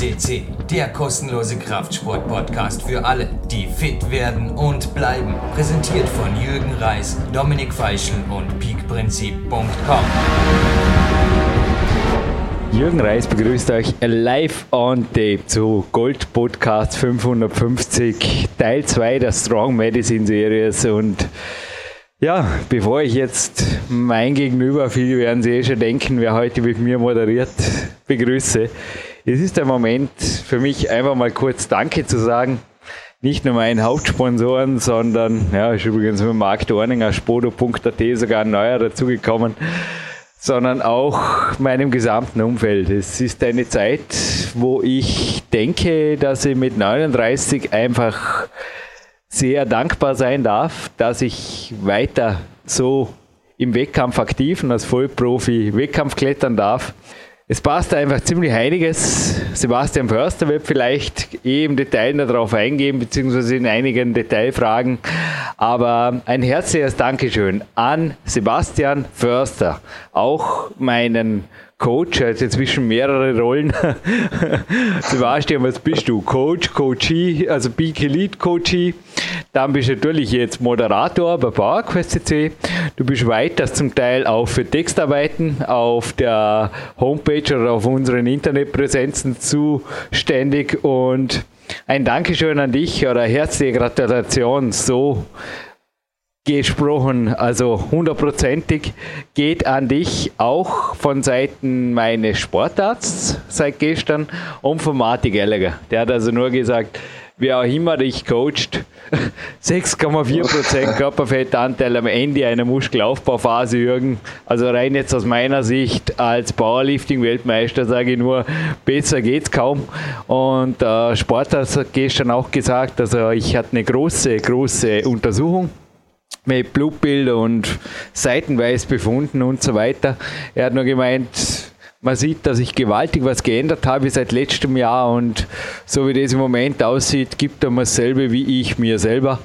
FCC, der kostenlose Kraftsport-Podcast für alle, die fit werden und bleiben. Präsentiert von Jürgen Reis, Dominik Feischl und peakprinzip.com. Jürgen Reis begrüßt euch live on tape zu Gold Podcast 550, Teil 2 der Strong Medicine Series und ja, bevor ich jetzt mein Gegenüber, viele werden Sie eh schon denken, wer heute mit mir moderiert, begrüße. Es ist der Moment für mich einfach mal kurz Danke zu sagen. Nicht nur meinen Hauptsponsoren, sondern, ja, ist übrigens mit Marc Dorninger, spodo.at sogar ein neuer dazugekommen, sondern auch meinem gesamten Umfeld. Es ist eine Zeit, wo ich denke, dass ich mit 39 einfach sehr dankbar sein darf, dass ich weiter so im Wettkampf aktiv und als Vollprofi Wettkampf klettern darf. Es passt einfach ziemlich einiges. Sebastian Förster wird vielleicht eh im Detail darauf eingehen, beziehungsweise in einigen Detailfragen. Aber ein herzliches Dankeschön an Sebastian Förster, auch meinen Coach, hat inzwischen mehrere Rollen. Sebastian, was bist du? Coach, Coachee, also Peak Elite Coachee. Dann bist du natürlich jetzt Moderator bei PowerQuest CC. Du bist weiter zum Teil auch für Textarbeiten auf der Homepage oder auf unseren Internetpräsenzen zuständig und ein Dankeschön an dich oder herzliche Gratulation. So gesprochen, also hundertprozentig, geht an dich auch von Seiten meines Sportarztes seit gestern und von Martin Gallagher. Der hat also nur gesagt, wer auch immer dich coacht, 6,4% Körperfettanteil am Ende einer Muskelaufbauphase, Jürgen. Also rein jetzt aus meiner Sicht als Powerlifting-Weltmeister sage ich nur, besser geht's kaum. Und der Sportarzt hat gestern auch gesagt, also ich hatte eine große, große Untersuchung mit Blutbild und seitenweise befunden und so weiter. Er hat nur gemeint, man sieht, dass ich gewaltig was geändert habe seit letztem Jahr und so wie das im Moment aussieht, gibt er mir dasselbe wie ich mir selber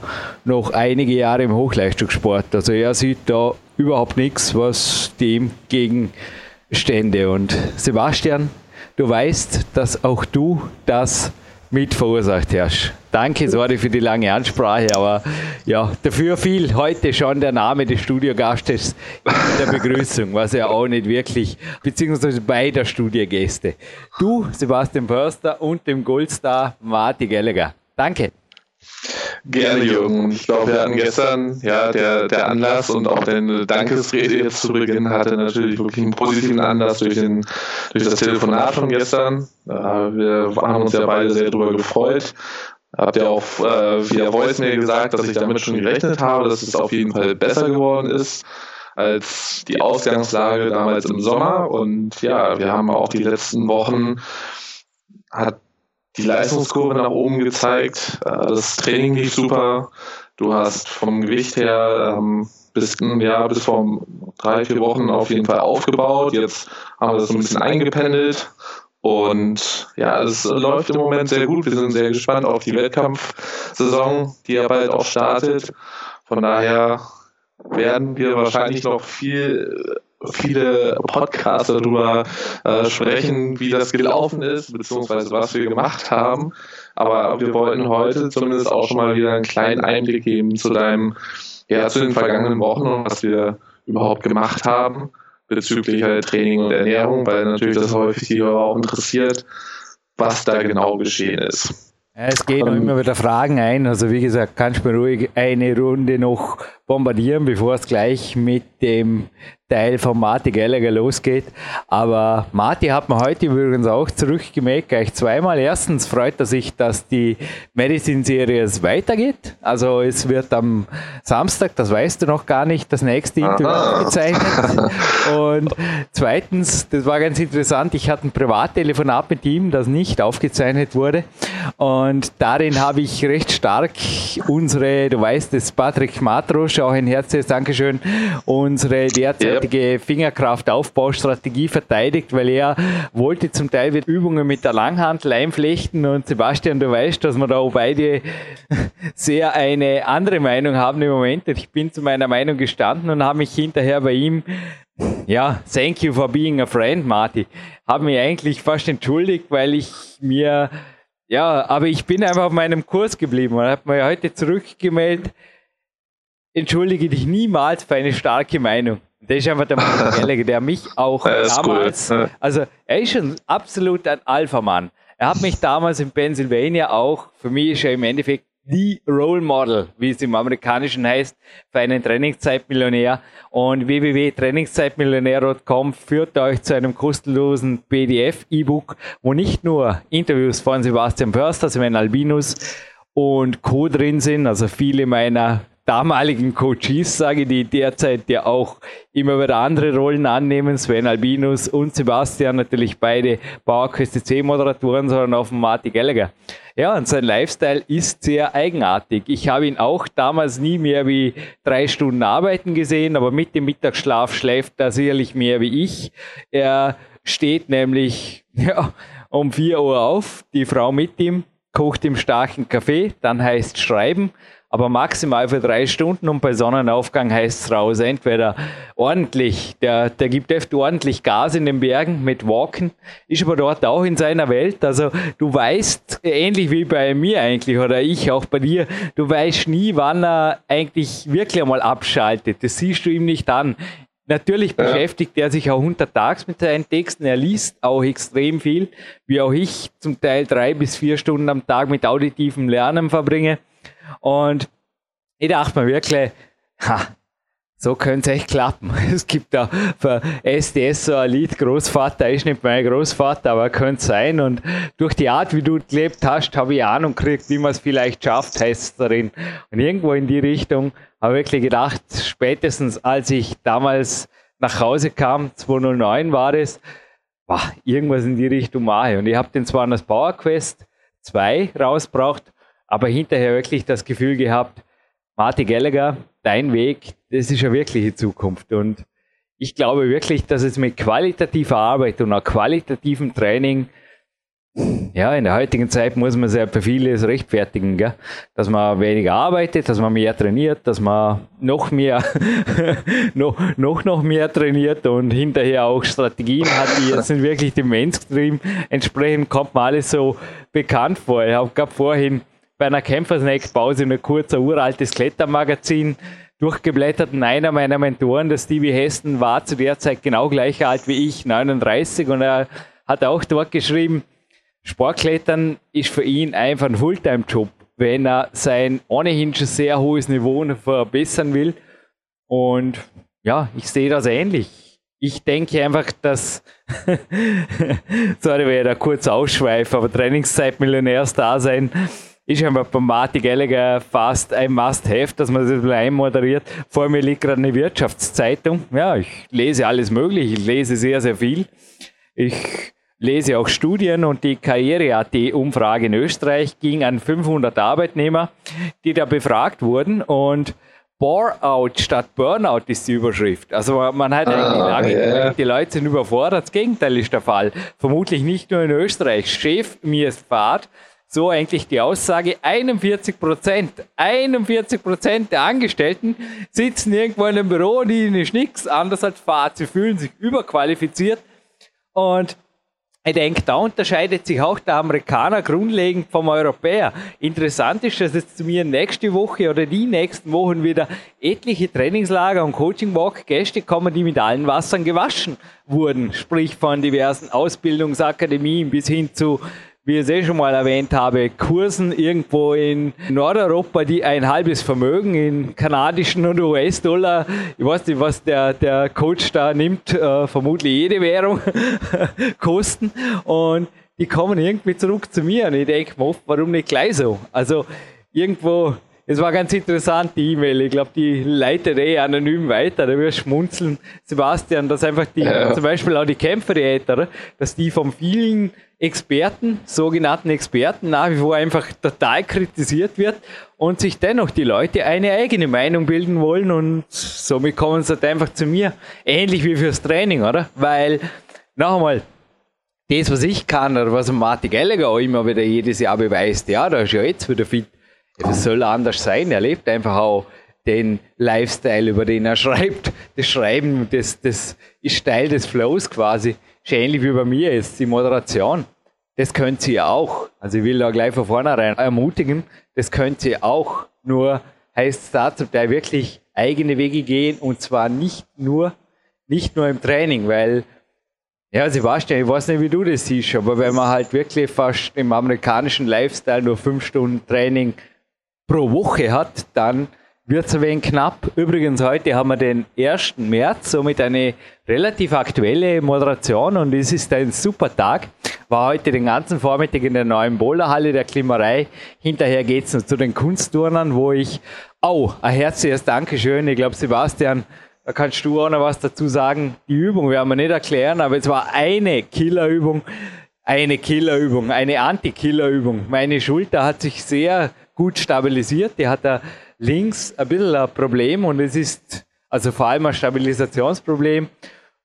noch einige Jahre im Hochleistungssport. Also er sieht da überhaupt nichts, was dem gegenstände. Und Sebastian, du weißt, dass auch du das mit verursacht hast. Danke, sorry für die lange Ansprache, aber ja, dafür fiel heute schon der Name des Studiogastes in der Begrüßung, was ja auch nicht wirklich, beziehungsweise beider Studiogäste. Du, Sebastian Förster und dem Goldstar Martin Gallagher. Danke. Gerne, Jürgen. Ich glaube, wir hatten gestern, ja, der, der Anlass und auch deine Dankesrede jetzt zu Beginn hatte natürlich wirklich einen positiven Anlass durch, den, durch das Telefonat von gestern. Wir haben uns ja beide sehr darüber gefreut. Habt ihr auch äh, via Voicemail gesagt, dass ich damit schon gerechnet habe, dass es auf jeden Fall besser geworden ist als die Ausgangslage damals im Sommer. Und ja, wir haben auch die letzten Wochen hat die Leistungskurve nach oben gezeigt. Äh, das Training lief super. Du hast vom Gewicht her ähm, bis, ja, bis vor drei, vier Wochen auf jeden Fall aufgebaut. Jetzt haben wir das ein bisschen eingependelt. Und ja, es läuft im Moment sehr gut. Wir sind sehr gespannt auf die Wettkampfsaison, die ja bald auch startet. Von daher werden wir wahrscheinlich noch viel viele Podcasts darüber äh, sprechen, wie das gelaufen ist, beziehungsweise was wir gemacht haben. Aber wir wollten heute zumindest auch schon mal wieder einen kleinen Einblick geben zu deinem, ja, zu den vergangenen Wochen und was wir überhaupt gemacht haben bezüglich halt Training und Ernährung, weil natürlich das häufig die Hörer auch interessiert, was da genau geschehen ist. Es gehen ähm, immer wieder Fragen ein. Also wie gesagt, kannst du mir ruhig eine Runde noch bombardieren, bevor es gleich mit dem Teil von Marty Gallagher losgeht. Aber Marty hat mir heute übrigens auch zurückgemerkt, gleich zweimal. Erstens freut er sich, dass die Medicine-Serie weitergeht. Also es wird am Samstag, das weißt du noch gar nicht, das nächste Interview aufgezeichnet. Und zweitens, das war ganz interessant, ich hatte ein Privattelefonat mit ihm, das nicht aufgezeichnet wurde. Und darin habe ich recht stark unsere, du weißt es, Patrick Matrosch, auch ein herzliches Dankeschön, unsere derzeit heutige ja. Fingerkraft-Aufbaustrategie verteidigt, weil er wollte zum Teil Übungen mit der Langhandel einflechten und Sebastian, du weißt, dass wir da beide sehr eine andere Meinung haben im Moment. Ich bin zu meiner Meinung gestanden und habe mich hinterher bei ihm ja, thank you for being a friend, Marty. Habe mich eigentlich fast entschuldigt, weil ich mir, ja, aber ich bin einfach auf meinem Kurs geblieben und habe mir heute zurückgemeldet, entschuldige dich niemals für eine starke Meinung. Das ist einfach der Gallagher, der mich auch damals, cool. also er ist schon absolut ein Alpha-Mann. Er hat mich damals in Pennsylvania auch, für mich ist er im Endeffekt die Role Model, wie es im Amerikanischen heißt, für einen Trainingszeitmillionär. Und www.trainingszeitmillionär.com führt euch zu einem kostenlosen PDF-E-Book, wo nicht nur Interviews von Sebastian Förster, Sven Albinus und Co. drin sind, also viele meiner damaligen Coaches, sage ich, die derzeit ja auch immer wieder andere Rollen annehmen, Sven Albinus und Sebastian, natürlich beide PowerQuest C-Moderatoren, sondern auch von Marty Gallagher. Ja, und sein Lifestyle ist sehr eigenartig. Ich habe ihn auch damals nie mehr wie drei Stunden arbeiten gesehen, aber mit dem Mittagsschlaf schläft er sicherlich mehr wie ich. Er steht nämlich ja, um vier Uhr auf, die Frau mit ihm, kocht ihm starken Kaffee, dann heißt Schreiben aber maximal für drei Stunden und bei Sonnenaufgang heißt es raus. Entweder ordentlich, der, der gibt oft ordentlich Gas in den Bergen mit Walken, ist aber dort auch in seiner Welt. Also du weißt, ähnlich wie bei mir eigentlich oder ich auch bei dir, du weißt nie, wann er eigentlich wirklich einmal abschaltet. Das siehst du ihm nicht an. Natürlich ja. beschäftigt er sich auch untertags mit seinen Texten. Er liest auch extrem viel, wie auch ich zum Teil drei bis vier Stunden am Tag mit auditivem Lernen verbringe. Und ich dachte mir wirklich, ha, so könnte es echt klappen. Es gibt da für SDS so ein Lied, Großvater ist nicht mein Großvater, aber könnte sein. Und durch die Art, wie du gelebt hast, habe ich Ahnung gekriegt, wie man es vielleicht schafft, heißt es darin. Und irgendwo in die Richtung habe ich wirklich gedacht, spätestens als ich damals nach Hause kam, 2009 war war irgendwas in die Richtung mache. Und ich habe den zwar an das Power Quest 2 rausgebracht, aber hinterher wirklich das Gefühl gehabt, Marty Gallagher, dein Weg, das ist eine wirkliche Zukunft. Und ich glaube wirklich, dass es mit qualitativer Arbeit und auch qualitativem Training, ja, in der heutigen Zeit muss man sehr für vieles rechtfertigen, gell? dass man weniger arbeitet, dass man mehr trainiert, dass man noch mehr, noch, noch, noch mehr trainiert und hinterher auch Strategien hat, die jetzt sind wirklich dem Mainstream entsprechend kommt mir alles so bekannt vor. Ich habe gerade vorhin bei einer Kämpfersnack-Pause ein kurzer uraltes Klettermagazin durchgeblättert und einer meiner Mentoren, der Stevie Hesten, war zu der Zeit genau gleich alt wie ich, 39, und er hat auch dort geschrieben, Sportklettern ist für ihn einfach ein Fulltime-Job, wenn er sein ohnehin schon sehr hohes Niveau verbessern will. Und ja, ich sehe das ähnlich. Ich denke einfach, dass, sorry, wenn ich da kurz ausschweife, aber Trainingszeit-Millionärs-Dasein ist einfach bei Martin Gallagher fast ein Must-Have, dass man das einmoderiert. Vor mir liegt gerade eine Wirtschaftszeitung. Ja, ich lese alles Mögliche. Ich lese sehr, sehr viel. Ich lese auch Studien und die Karriere.at-Umfrage in Österreich ging an 500 Arbeitnehmer, die da befragt wurden und Bore-out statt Burnout ist die Überschrift. Also man hat ah, eigentlich yeah. die Leute sind überfordert. Das Gegenteil ist der Fall. Vermutlich nicht nur in Österreich. Chef mir ist Fahrt so eigentlich die Aussage, 41 Prozent, 41 Prozent der Angestellten sitzen irgendwo in einem Büro und ihnen ist nichts anders als Fahrt. Sie fühlen sich überqualifiziert und ich denke, da unterscheidet sich auch der Amerikaner grundlegend vom Europäer. Interessant ist, dass jetzt zu mir nächste Woche oder die nächsten Wochen wieder etliche Trainingslager und Coaching-Walk-Gäste kommen, die mit allen Wassern gewaschen wurden. Sprich von diversen Ausbildungsakademien bis hin zu wie ich es eh schon mal erwähnt habe, Kursen irgendwo in Nordeuropa, die ein halbes Vermögen in kanadischen und US-Dollar, ich weiß nicht, was der, der Coach da nimmt, äh, vermutlich jede Währung kosten. Und die kommen irgendwie zurück zu mir und ich denke mir oft, warum nicht gleich so? Also irgendwo es war ganz interessant, die E-Mail. Ich glaube, die leitet eh anonym weiter. Da wirst schmunzeln, Sebastian, dass einfach die, ja. zum Beispiel auch die Kämpferdiäter, dass die von vielen Experten, sogenannten Experten, nach wie vor einfach total kritisiert wird und sich dennoch die Leute eine eigene Meinung bilden wollen und somit kommen sie halt einfach zu mir. Ähnlich wie fürs Training, oder? Weil, noch einmal, das, was ich kann oder was Martin Gallagher auch immer wieder jedes Jahr beweist, ja, da ist ja jetzt wieder fit. Es soll anders sein. Er lebt einfach auch den Lifestyle, über den er schreibt. Das Schreiben, das, das ist Teil des Flows quasi. Ist ähnlich wie bei mir jetzt die Moderation. Das könnt ihr auch. Also ich will da gleich von vornherein ermutigen, das könnt ihr auch. Nur heißt es da zum Teil wirklich eigene Wege gehen und zwar nicht nur, nicht nur im Training, weil ja, Sebastian, ich weiß nicht, wie du das siehst, aber wenn man halt wirklich fast im amerikanischen Lifestyle nur fünf Stunden Training pro Woche hat, dann wird es ein wenig knapp. Übrigens, heute haben wir den 1. März, somit eine relativ aktuelle Moderation und es ist ein super Tag. War heute den ganzen Vormittag in der neuen Boulderhalle der Klimerei. Hinterher geht es noch zu den Kunstturnern, wo ich, oh, ein herzliches Dankeschön. Ich glaube, Sebastian, da kannst du auch noch was dazu sagen. Die Übung werden wir nicht erklären, aber es war eine Killerübung, eine Killerübung, eine Anti-Killerübung. Meine Schulter hat sich sehr gut stabilisiert. Die hat da links ein bisschen ein Problem und es ist also vor allem ein Stabilisationsproblem.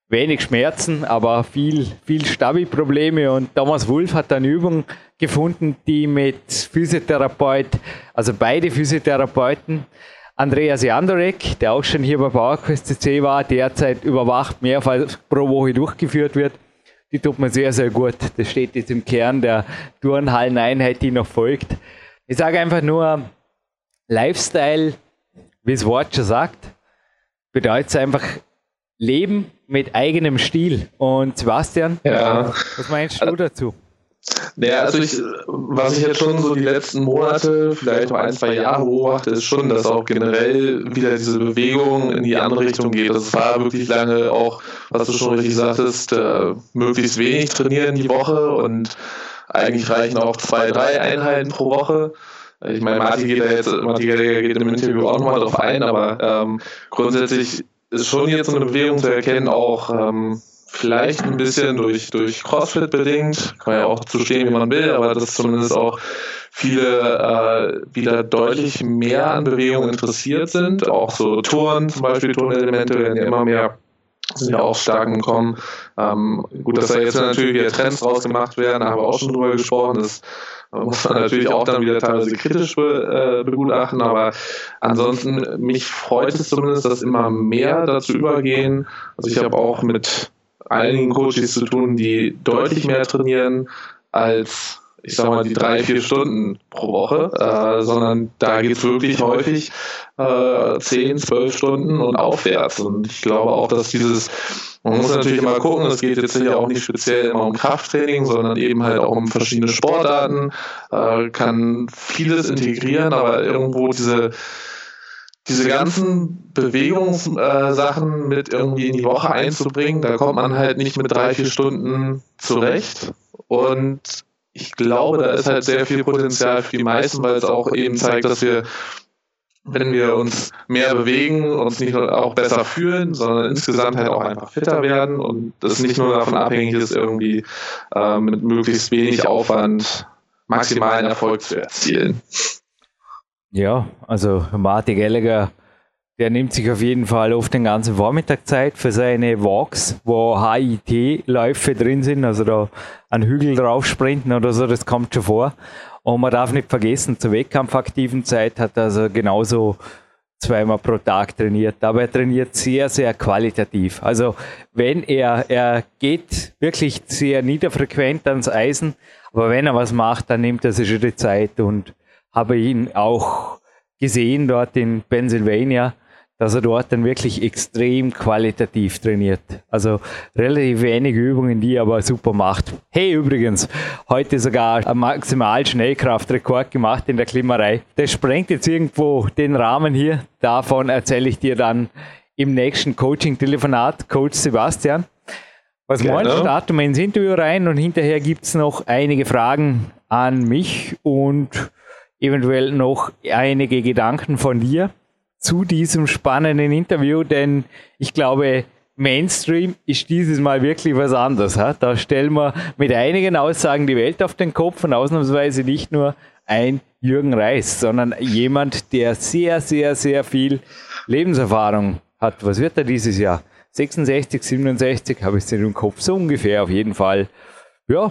Wenig Schmerzen, aber viel, viel Stabi-Probleme. Und Thomas Wolf hat eine Übung gefunden, die mit Physiotherapeut, also beide Physiotherapeuten, Andreas Jandorek, der auch schon hier bei PowerQuest CC war, derzeit überwacht, mehrfach pro Woche durchgeführt wird. Die tut mir sehr, sehr gut. Das steht jetzt im Kern der Turnhalleneinheit, die noch folgt. Ich sage einfach nur, Lifestyle, wie das Wort schon sagt, bedeutet einfach Leben mit eigenem Stil. Und Sebastian, ja. was meinst du dazu? Naja, also ich, was ich jetzt schon so die letzten Monate, vielleicht auch ein, zwei Jahre beobachte, ist schon, dass auch generell wieder diese Bewegung in die andere Richtung geht. Das war wirklich lange auch, was du schon richtig sagtest, äh, möglichst wenig trainieren die Woche und eigentlich reichen auch zwei, drei Einheiten pro Woche. Ich meine, Martin geht da jetzt, Martin geht im Interview auch nochmal drauf ein, aber ähm, grundsätzlich ist schon jetzt eine Bewegung zu erkennen, auch ähm, vielleicht ein bisschen durch, durch CrossFit bedingt, kann man ja auch zu stehen, wie man will, aber dass zumindest auch viele äh, wieder deutlich mehr an Bewegung interessiert sind, auch so Touren zum Beispiel, Turnelemente werden ja immer mehr sind ja auch stark im Kommen. Ähm, gut, dass da jetzt natürlich wieder Trends rausgemacht werden, da haben wir auch schon drüber gesprochen. Das muss man natürlich auch dann wieder teilweise kritisch be, äh, begutachten, aber ansonsten, mich freut es zumindest, dass immer mehr dazu übergehen. Also ich habe auch mit einigen Coaches zu tun, die deutlich mehr trainieren als ich sag mal, die drei, vier Stunden pro Woche, äh, sondern da geht es wirklich häufig äh, zehn, zwölf Stunden und aufwärts. Und ich glaube auch, dass dieses, man muss natürlich immer gucken, es geht jetzt hier auch nicht speziell immer um Krafttraining, sondern eben halt auch um verschiedene Sportarten, äh, kann vieles integrieren, aber irgendwo diese diese ganzen Bewegungssachen mit irgendwie in die Woche einzubringen, da kommt man halt nicht mit drei, vier Stunden zurecht. Und ich glaube, da ist halt sehr viel Potenzial für die meisten, weil es auch eben zeigt, dass wir, wenn wir uns mehr bewegen, uns nicht nur auch besser fühlen, sondern insgesamt halt auch einfach fitter werden und das nicht nur davon abhängig ist, irgendwie äh, mit möglichst wenig Aufwand maximalen Erfolg zu erzielen. Ja, also Martin Gallagher der nimmt sich auf jeden Fall oft den ganzen Vormittag Zeit für seine Walks, wo HIT-Läufe drin sind, also da einen Hügel drauf sprinten oder so, das kommt schon vor. Und man darf nicht vergessen, zur wettkampfaktiven Zeit hat er also genauso zweimal pro Tag trainiert, aber er trainiert sehr, sehr qualitativ. Also wenn er, er geht wirklich sehr niederfrequent ans Eisen, aber wenn er was macht, dann nimmt er sich schon die Zeit und habe ihn auch gesehen dort in Pennsylvania dass er dort dann wirklich extrem qualitativ trainiert. Also relativ wenige Übungen, die er aber super macht. Hey, übrigens, heute sogar ein maximal Schnellkraftrekord gemacht in der Klimmerei. Das sprengt jetzt irgendwo den Rahmen hier. Davon erzähle ich dir dann im nächsten Coaching-Telefonat, Coach Sebastian. Was Gerne. meinst du? Starten wir ins Interview rein und hinterher gibt es noch einige Fragen an mich und eventuell noch einige Gedanken von dir zu diesem spannenden Interview, denn ich glaube, Mainstream ist dieses Mal wirklich was anderes. Da stellen wir mit einigen Aussagen die Welt auf den Kopf und ausnahmsweise nicht nur ein Jürgen Reis, sondern jemand, der sehr, sehr, sehr viel Lebenserfahrung hat. Was wird er dieses Jahr? 66, 67, habe ich es im Kopf, so ungefähr auf jeden Fall. Ja,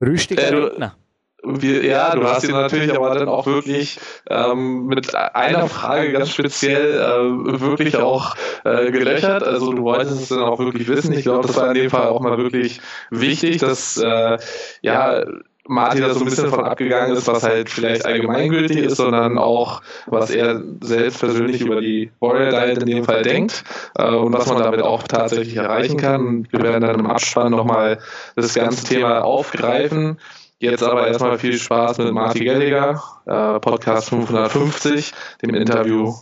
rüstiger äh, Redner wir, ja, du hast ihn natürlich aber dann auch wirklich ähm, mit einer Frage ganz speziell äh, wirklich auch äh, gelöchert. Also du wolltest es dann auch wirklich wissen. Ich glaube, das war in dem Fall auch mal wirklich wichtig, dass äh, ja Martin da so ein bisschen von abgegangen ist, was halt vielleicht allgemeingültig ist, sondern auch, was er selbst persönlich über die Warrior Diet in dem Fall denkt äh, und was man damit auch tatsächlich erreichen kann. Wir werden dann im Abspann nochmal das ganze Thema aufgreifen. Jetzt aber erstmal viel Spaß mit Martin Gelliger, äh, Podcast 550, dem Interview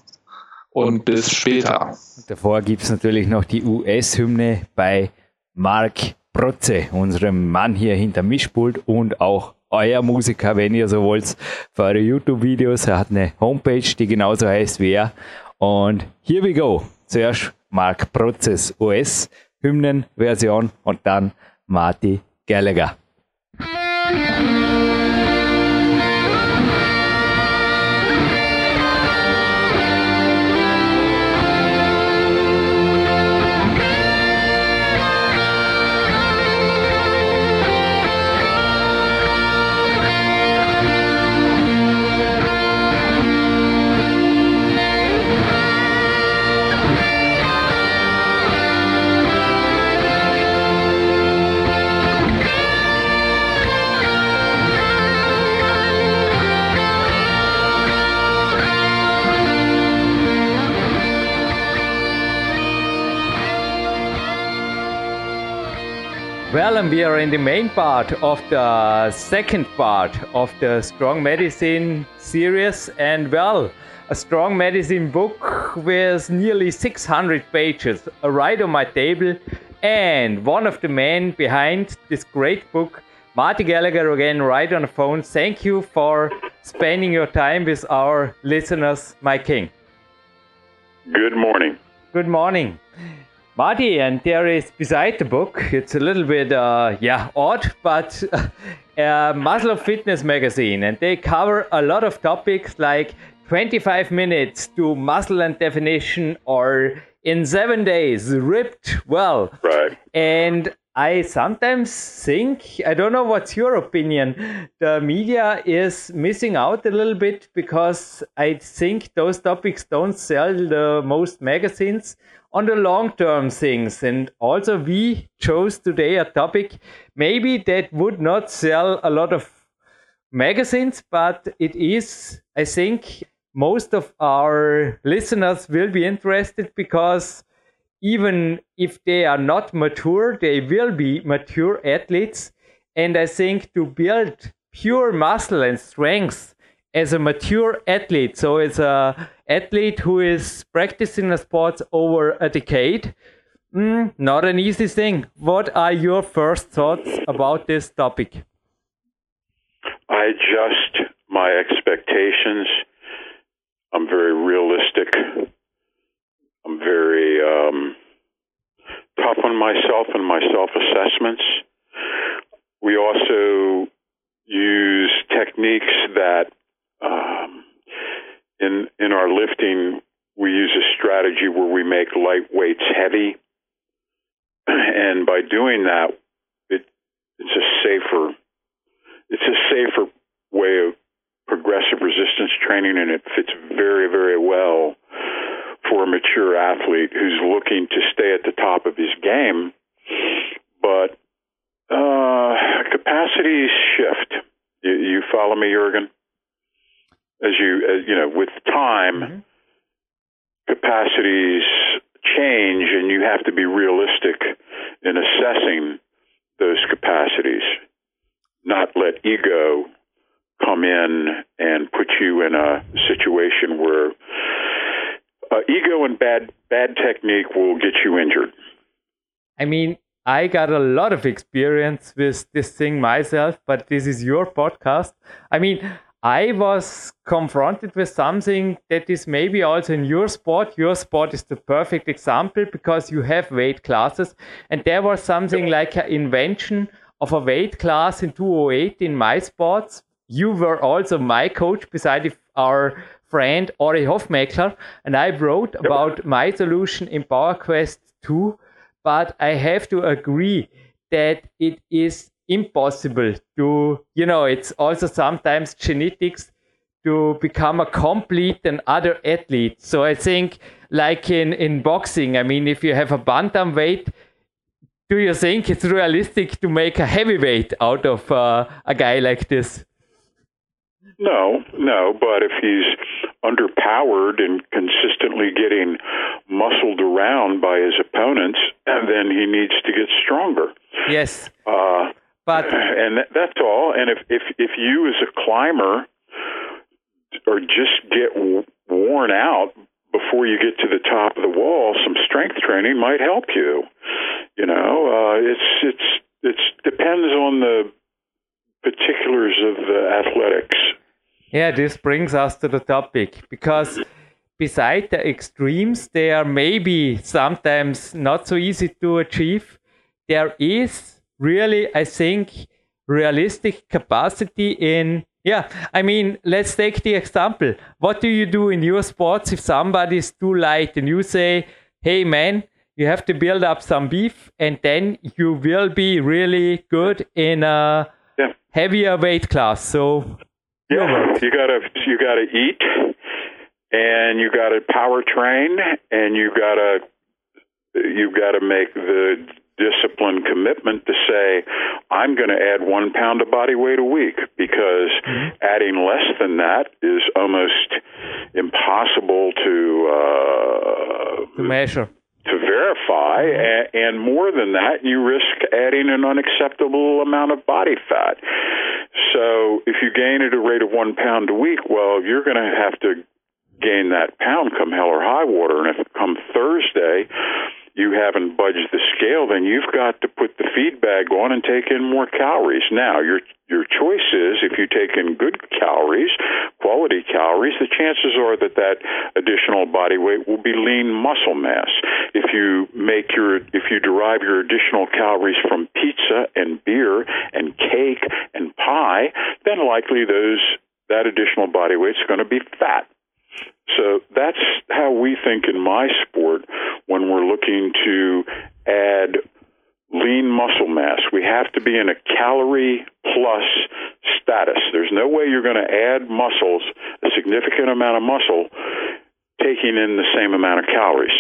und bis später. Davor gibt es natürlich noch die US-Hymne bei Mark Protze, unserem Mann hier hinter Mischpult und auch euer Musiker, wenn ihr so wollt, für eure YouTube-Videos. Er hat eine Homepage, die genauso heißt wie er. Und here we go. Zuerst Mark Protzes US-Hymnen-Version und dann Marty Gallagher. We are in the main part of the second part of the Strong Medicine series. And well, a Strong Medicine book with nearly 600 pages right on my table. And one of the men behind this great book, Marty Gallagher, again, right on the phone. Thank you for spending your time with our listeners, my king. Good morning. Good morning. Marty, and there is beside the book, it's a little bit, uh, yeah, odd, but uh, Muscle of Fitness magazine, and they cover a lot of topics like 25 minutes to muscle and definition, or in seven days, ripped well. Right. And I sometimes think, I don't know what's your opinion, the media is missing out a little bit because I think those topics don't sell the most magazines on the long term things. And also, we chose today a topic maybe that would not sell a lot of magazines, but it is, I think, most of our listeners will be interested because even if they are not mature, they will be mature athletes. And I think to build pure muscle and strength as a mature athlete, so it's a athlete who is practicing a sport over a decade, mm, not an easy thing. What are your first thoughts about this topic? I adjust my expectations. I'm very realistic. I'm very um, tough on myself and my self assessments. We also use techniques that in in our lifting, we use a strategy where we make light weights heavy, and by doing that, it it's a safer it's a safer way of progressive resistance training, and it fits very very well for a mature athlete who's looking to stay at the top of his game, but uh, capacities shift. You, you follow me, Jurgen? As you as, you know with time mm-hmm. capacities change and you have to be realistic in assessing those capacities not let ego come in and put you in a situation where uh, ego and bad bad technique will get you injured i mean I got a lot of experience with this thing myself, but this is your podcast. I mean, I was confronted with something that is maybe also in your sport. Your sport is the perfect example because you have weight classes, and there was something like an invention of a weight class in 208 in my sports. You were also my coach beside our friend Ori Hofmeckler, and I wrote about my solution in PowerQuest 2. But I have to agree that it is impossible to, you know, it's also sometimes genetics to become a complete and other athlete. So I think, like in, in boxing, I mean, if you have a bantamweight, do you think it's realistic to make a heavyweight out of uh, a guy like this? No, no, but if he's underpowered and consistently getting muscled around by his opponents, then he needs to get stronger. Yes. Uh, but and that's all. And if if if you as a climber or just get worn out before you get to the top of the wall, some strength training might help you. You know, uh, it's it's it's depends on the particulars of the athletics. Yeah, this brings us to the topic because beside the extremes, they are maybe sometimes not so easy to achieve. There is really, I think, realistic capacity in yeah, I mean, let's take the example. What do you do in your sports if somebody is too light and you say, hey man, you have to build up some beef and then you will be really good in a yeah. heavier weight class. So yeah, you gotta you gotta eat and you gotta power train and you gotta you gotta make the discipline commitment to say, I'm going to add one pound of body weight a week because mm-hmm. adding less than that is almost impossible to uh, to measure. To verify, mm-hmm. and, and more than that, you risk adding an unacceptable amount of body fat. So, if you gain at a rate of one pound a week, well, you're going to have to gain that pound come hell or high water. And if it come Thursday, you haven't budged the scale, then you've got to put the feed bag on and take in more calories. Now, your your choice is if you take in good calories, quality calories, the chances are that that additional body weight will be lean muscle mass. If you make your if you derive your additional calories from pizza and beer and cake and pie, then likely those that additional body weight is going to be fat. So that's how we think in my sport when we're looking to add lean muscle mass. We have to be in a calorie plus status. There's no way you're going to add muscles, a significant amount of muscle, taking in the same amount of calories.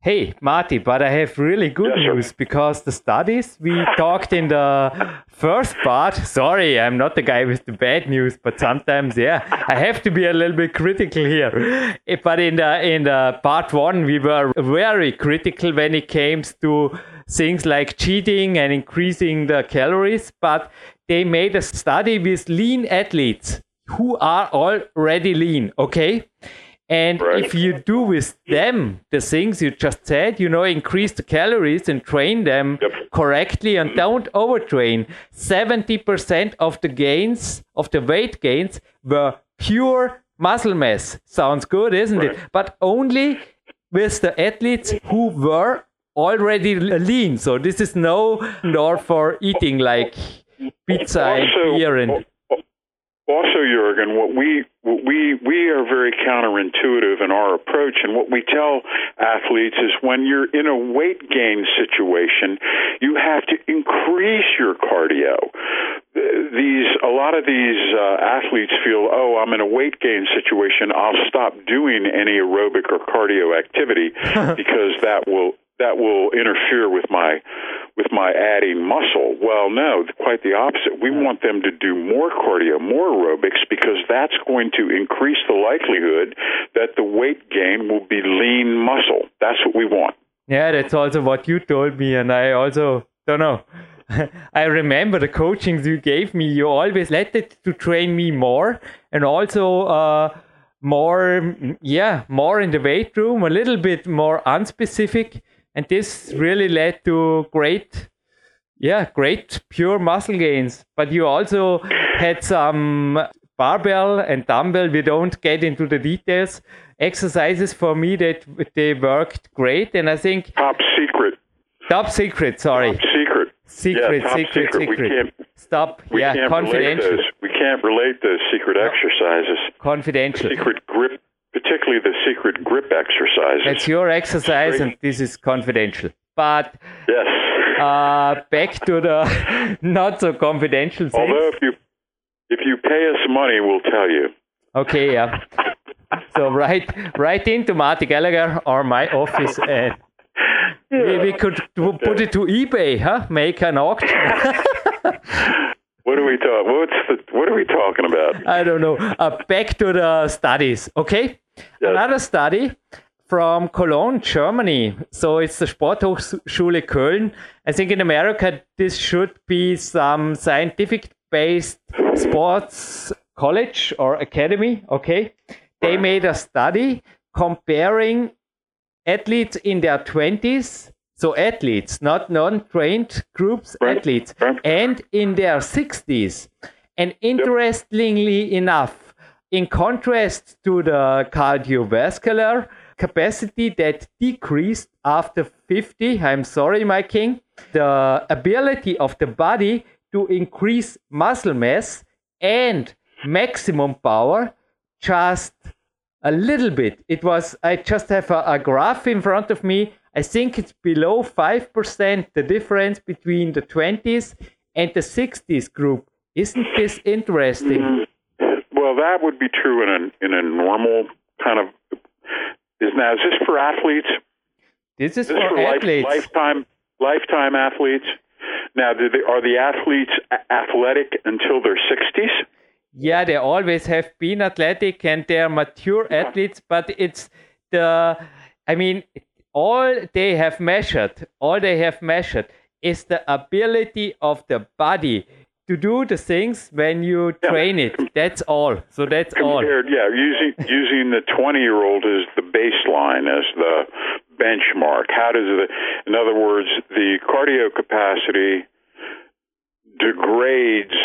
Hey, Marty, but I have really good yes, news because the studies we talked in the first part. Sorry, I'm not the guy with the bad news, but sometimes, yeah, I have to be a little bit critical here. Eh, but in the in the part one, we were very critical when it came to things like cheating and increasing the calories. But they made a study with lean athletes who are already lean. Okay and right. if you do with them the things you just said, you know, increase the calories and train them yep. correctly and mm-hmm. don't overtrain, 70% of the gains, of the weight gains, were pure muscle mass. Sounds good, isn't right. it? But only with the athletes who were already lean. So this is no mm-hmm. nor for eating like pizza also, and beer and also, Jurgen, what we what we we are very counterintuitive in our approach, and what we tell athletes is when you're in a weight gain situation, you have to increase your cardio. These a lot of these uh, athletes feel, oh, I'm in a weight gain situation, I'll stop doing any aerobic or cardio activity because that will that will interfere with my with my adding muscle. Well, no, quite the opposite. We want them to do more cardio, more aerobics because that's going to increase the likelihood that the weight gain will be lean muscle. That's what we want. Yeah, that's also what you told me and I also don't know. I remember the coachings you gave me. You always let it to train me more and also uh, more, yeah, more in the weight room, a little bit more unspecific and this really led to great yeah great pure muscle gains but you also had some barbell and dumbbell. We don't get into the details. Exercises for me that they worked great, and I think top secret. Top secret. Sorry. Top secret. Secret. yeah, secret. Secret. We can't, Stop. we yeah. can't confidential. Relate those, we can't relate those secret exercises. Confidential. Secret grip, particularly the secret grip exercises. That's your exercise, and this is confidential. But yes. uh, back to the not so confidential things. Although if you if you pay us money, we'll tell you. Okay, yeah. So write write into Marty Gallagher or my office, and we, we could do, put it to eBay, huh? Make an auction. what are we talking? What's the? What are we talking about? I don't know. Uh, back to the studies. Okay. Yes. Another study from Cologne, Germany. So it's the Sporthochschule Köln. I think in America this should be some scientific based sports college or academy. Okay. They made a study comparing athletes in their 20s. So athletes, not non-trained groups, Right. athletes, Right. and in their 60s. And interestingly enough, in contrast to the cardiovascular capacity that decreased after 50, I'm sorry, my king, the ability of the body to increase muscle mass and maximum power just a little bit. It was, I just have a, a graph in front of me. I think it's below 5% the difference between the 20s and the 60s group. Isn't this interesting? Mm-hmm. Well, that would be true in a in a normal kind of. Is now is this for athletes? This is Is this for for life, athletes. lifetime lifetime athletes? Now, do they, are the athletes athletic until their sixties? Yeah, they always have been athletic and they're mature athletes, but it's the, I mean, all they have measured, all they have measured is the ability of the body to do the things when you train it. That's all. So that's all. Compared, yeah, using using the twenty year old as the baseline as the benchmark. How does it? In other words, the cardio capacity degrades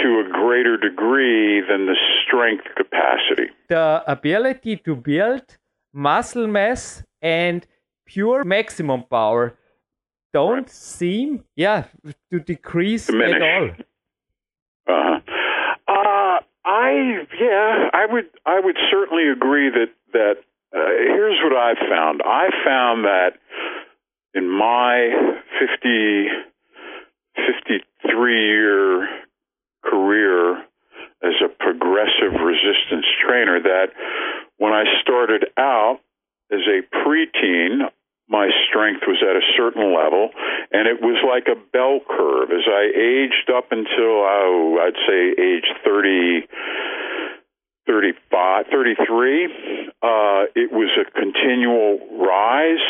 to a greater degree than the strength capacity. The ability to build muscle mass and pure maximum power don't seem, yeah, to decrease at all. Uh-huh. Uh I yeah, I would I would certainly agree that that uh, here's what I've found. I found that in my 50 53 year career as a progressive resistance trainer that when I started out as a preteen my strength was at a certain level and it was like a bell curve. As i aged up until oh, i'd say age 30 35 33 uh, it was a continual rise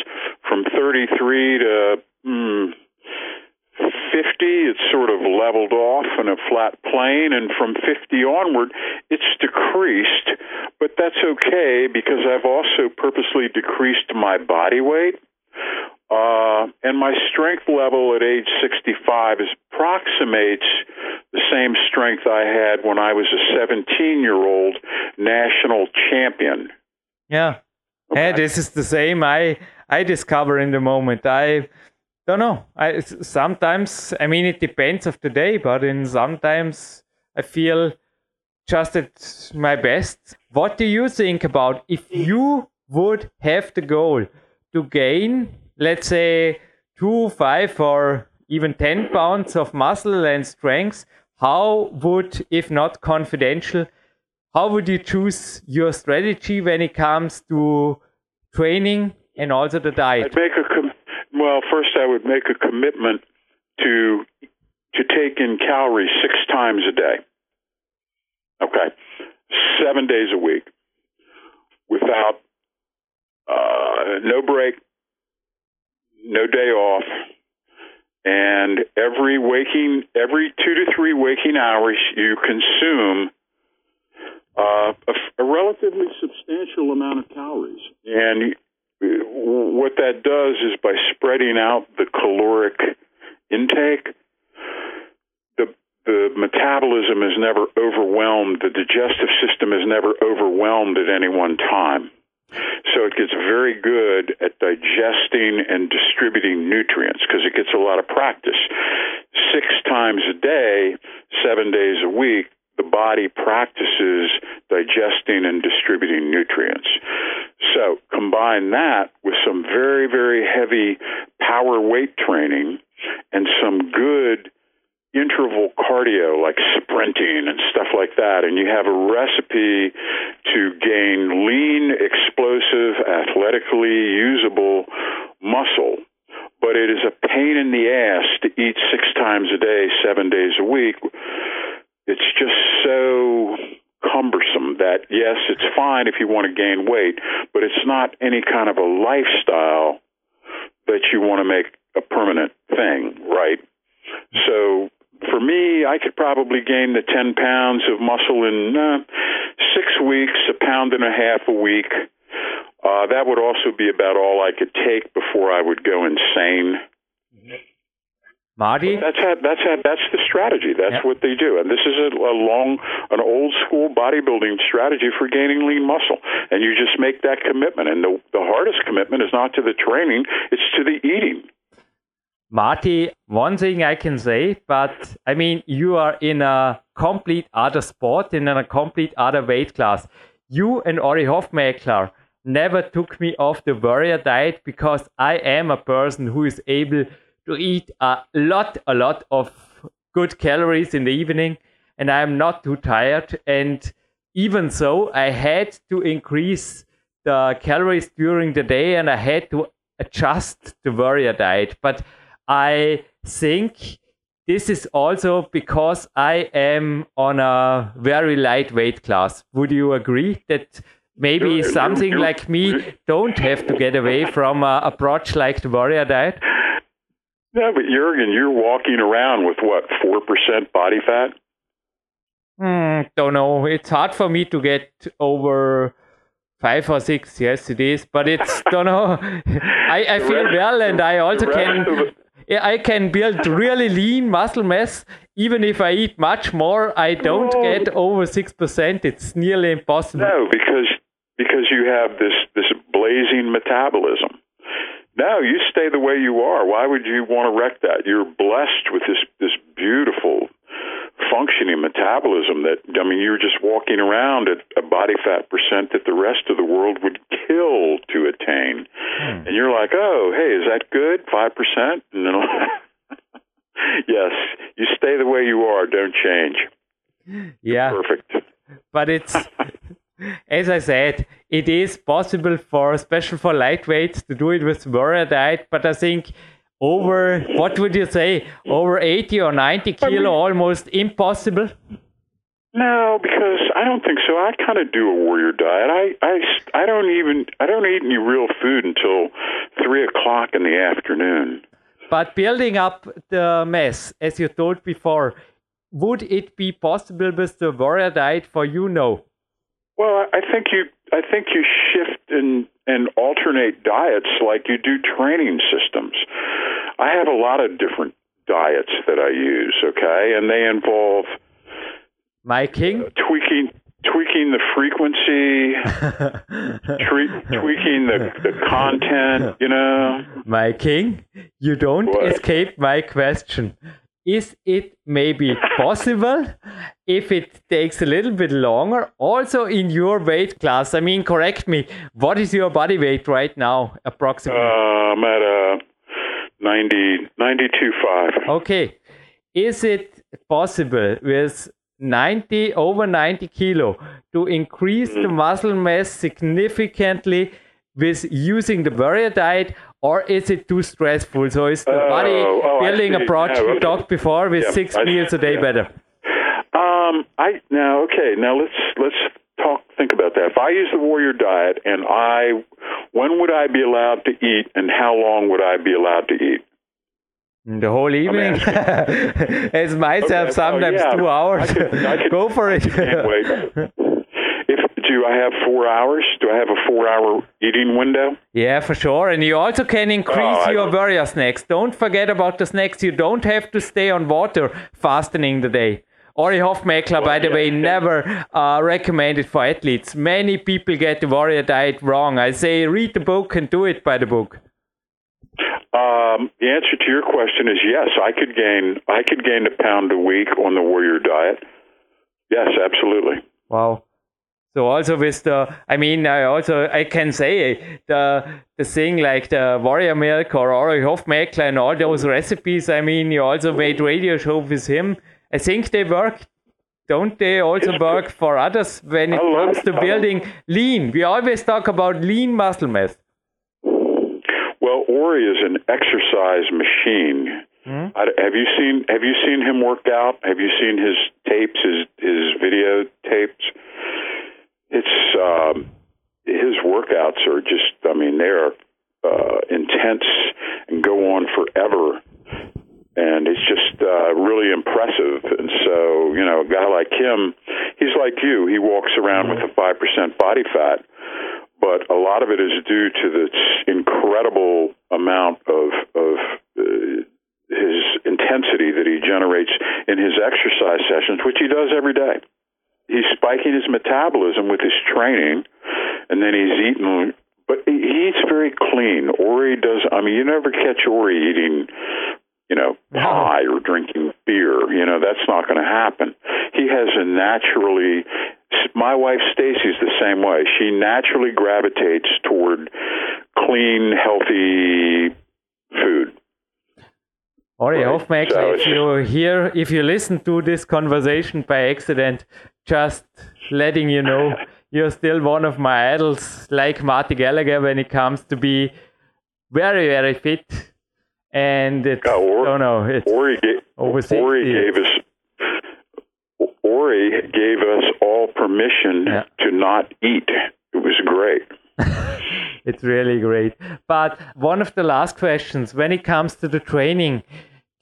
from 33 to mm, 50 it's sort of leveled off in a flat plane and from 50 onward it's decreased but that's okay because i've also purposely decreased my body weight uh, and my strength level at age 65 is approximates the same strength I had when I was a 17 year old national champion. Yeah. Hey, this is the same I I discover in the moment. I don't know. I sometimes I mean it depends of the day, but in sometimes I feel just at my best. What do you think about if you would have the goal to gain, let's say, two, five, or even 10 pounds of muscle and strength? How would, if not confidential, how would you choose your strategy when it comes to training and also the diet? I'd make a well. First, I would make a commitment to to take in calories six times a day. Okay, seven days a week, without uh, no break, no day off, and every waking, every two to three waking hours, you consume uh, a, a relatively substantial amount of calories, and what that does is by spreading out the caloric intake, the the metabolism is never overwhelmed, the digestive system is never overwhelmed at any one time. So it gets very good at digesting and distributing nutrients because it gets a lot of practice. Six times a day, seven days a week, the body practices digesting and distributing nutrients. So combine that with some very, very heavy power weight training and some good interval cardio like sprinting and stuff like that and you have a recipe to gain lean explosive athletically usable muscle but it is a pain in the ass to eat six times a day seven days a week it's just so cumbersome that yes it's fine if you want to gain weight but it's not any kind of a lifestyle that you want to make a permanent thing right so for me, I could probably gain the 10 pounds of muscle in uh, six weeks, a pound and a half a week. Uh, that would also be about all I could take before I would go insane. Marty? That's how, that's how, that's the strategy. That's what they do, and this is a, a long, an old school bodybuilding strategy for gaining lean muscle. And you just make that commitment. And the the hardest commitment is not to the training; it's to the eating. Marty, one thing I can say, but I mean, you are in a complete other sport, in a complete other weight class. You and Ori Hofmeckler never took me off the warrior diet because I am a person who is able to eat a lot, a lot of good calories in the evening, and I am not too tired. And even so, I had to increase the calories during the day and I had to adjust the warrior diet. But I think this is also because I am on a very lightweight class. Would you agree that maybe something like me don't have to get away from a approach like the warrior diet? No, but Jurgen, you're walking around with what four percent body fat. Hmm, don't know. It's hard for me to get over five or six. Yes, it is, but it's don't know. I, I feel rest- well, and I also can. Yeah, I can build really lean muscle mass even if I eat much more. I don't get over six percent. It's nearly impossible. No, because because you have this this blazing metabolism. No, you stay the way you are. Why would you want to wreck that? You're blessed with this this beautiful functioning metabolism that I mean you're just walking around at a body fat percent that the rest of the world would kill to attain. Hmm. And you're like, "Oh, hey, is that good? 5%?" No. yes, you stay the way you are, don't change. Yeah, Perfect. but it's as I said, it is possible for especially for lightweights to do it with warrior diet. But I think over what would you say over 80 or 90 kilo almost impossible. No, because I don't think so. I kind of do a warrior diet. I, I, I don't even I don't eat any real food until three o'clock in the afternoon. But building up the mass, as you told before, would it be possible with the warrior diet for you? No. Well, I think you I think you shift and and alternate diets like you do training systems. I have a lot of different diets that I use, okay, and they involve My king? Uh, tweaking tweaking the frequency, tre- tweaking the, the content, you know. My king, you don't What? escape my question. Is it maybe possible if it takes a little bit longer, also in your weight class? I mean, correct me. What is your body weight right now, approximately? Uh, I'm at a 90, 92.5. Okay. Is it possible with 90 over 90 kilo to increase the muscle mass significantly with using the warrior diet or is it too stressful? So is the Oh, body oh, building see. approach Yeah, we okay. talked before with Yeah, six I meals a day Yeah. better? Um, I now okay. Now let's let's talk. Think about that. If I use the warrior diet, and I, when would I be allowed to eat, and how long would I be allowed to eat? The whole evening? As myself, Okay, oh, sometimes yeah. two hours. I could- I could- Go for it. Can't wait. If do I have four hours? Do I have a four-hour eating window? Yeah, for sure. And you also can increase Oh, your warrior snacks. Don't forget about the snacks. You don't have to stay on water fastening the day. Ori Hofmeckler, by the way, never uh, recommended for athletes. Many people get the warrior diet wrong. I say read the book and do it by the book. Um, the answer to your question is yes. I could gain I could gain a pound a week on the warrior diet. Yes, absolutely. Wow. So also with the, I mean, I also I can say the the thing like the warrior milk or Ori Hofmeckler and all those recipes. I mean, you also made radio show with him. I think they work. Don't they also work for others when it comes to building lean? We always talk about lean muscle mass. Well, Ori is an exercise machine. Hmm? I, have you seen Have you seen him work out? Have you seen his tapes, his his video tapes? It's um, his workouts are just. I mean, they're uh, intense and go on forever, and it's just uh, really impressive. And so, you know, a guy like him, he's like you. He walks around with a five percent body fat but a lot of it is due to this incredible amount of of uh, his intensity that he generates in his exercise sessions, which he does every day. He's spiking his metabolism with his training, and then he's eating. But he eats very clean. Ori does. I mean, you never catch Ori eating, you know, pie or drinking beer. You know, that's not going to happen. He has a naturally my wife Stacy's the same way. She naturally gravitates toward clean, healthy food. Ori Right. So if you hear, if you listen to this conversation by accident, just letting you know, you're still one of my idols, like Marty Gallagher, when it comes to be very, very fit. And it's, Yeah, or- no, no, it's Ori, ga- over 60. Ori gave us Ori gave us all permission Yeah. to not eat. It was great. it's really great. But one of the last questions when it comes to the training,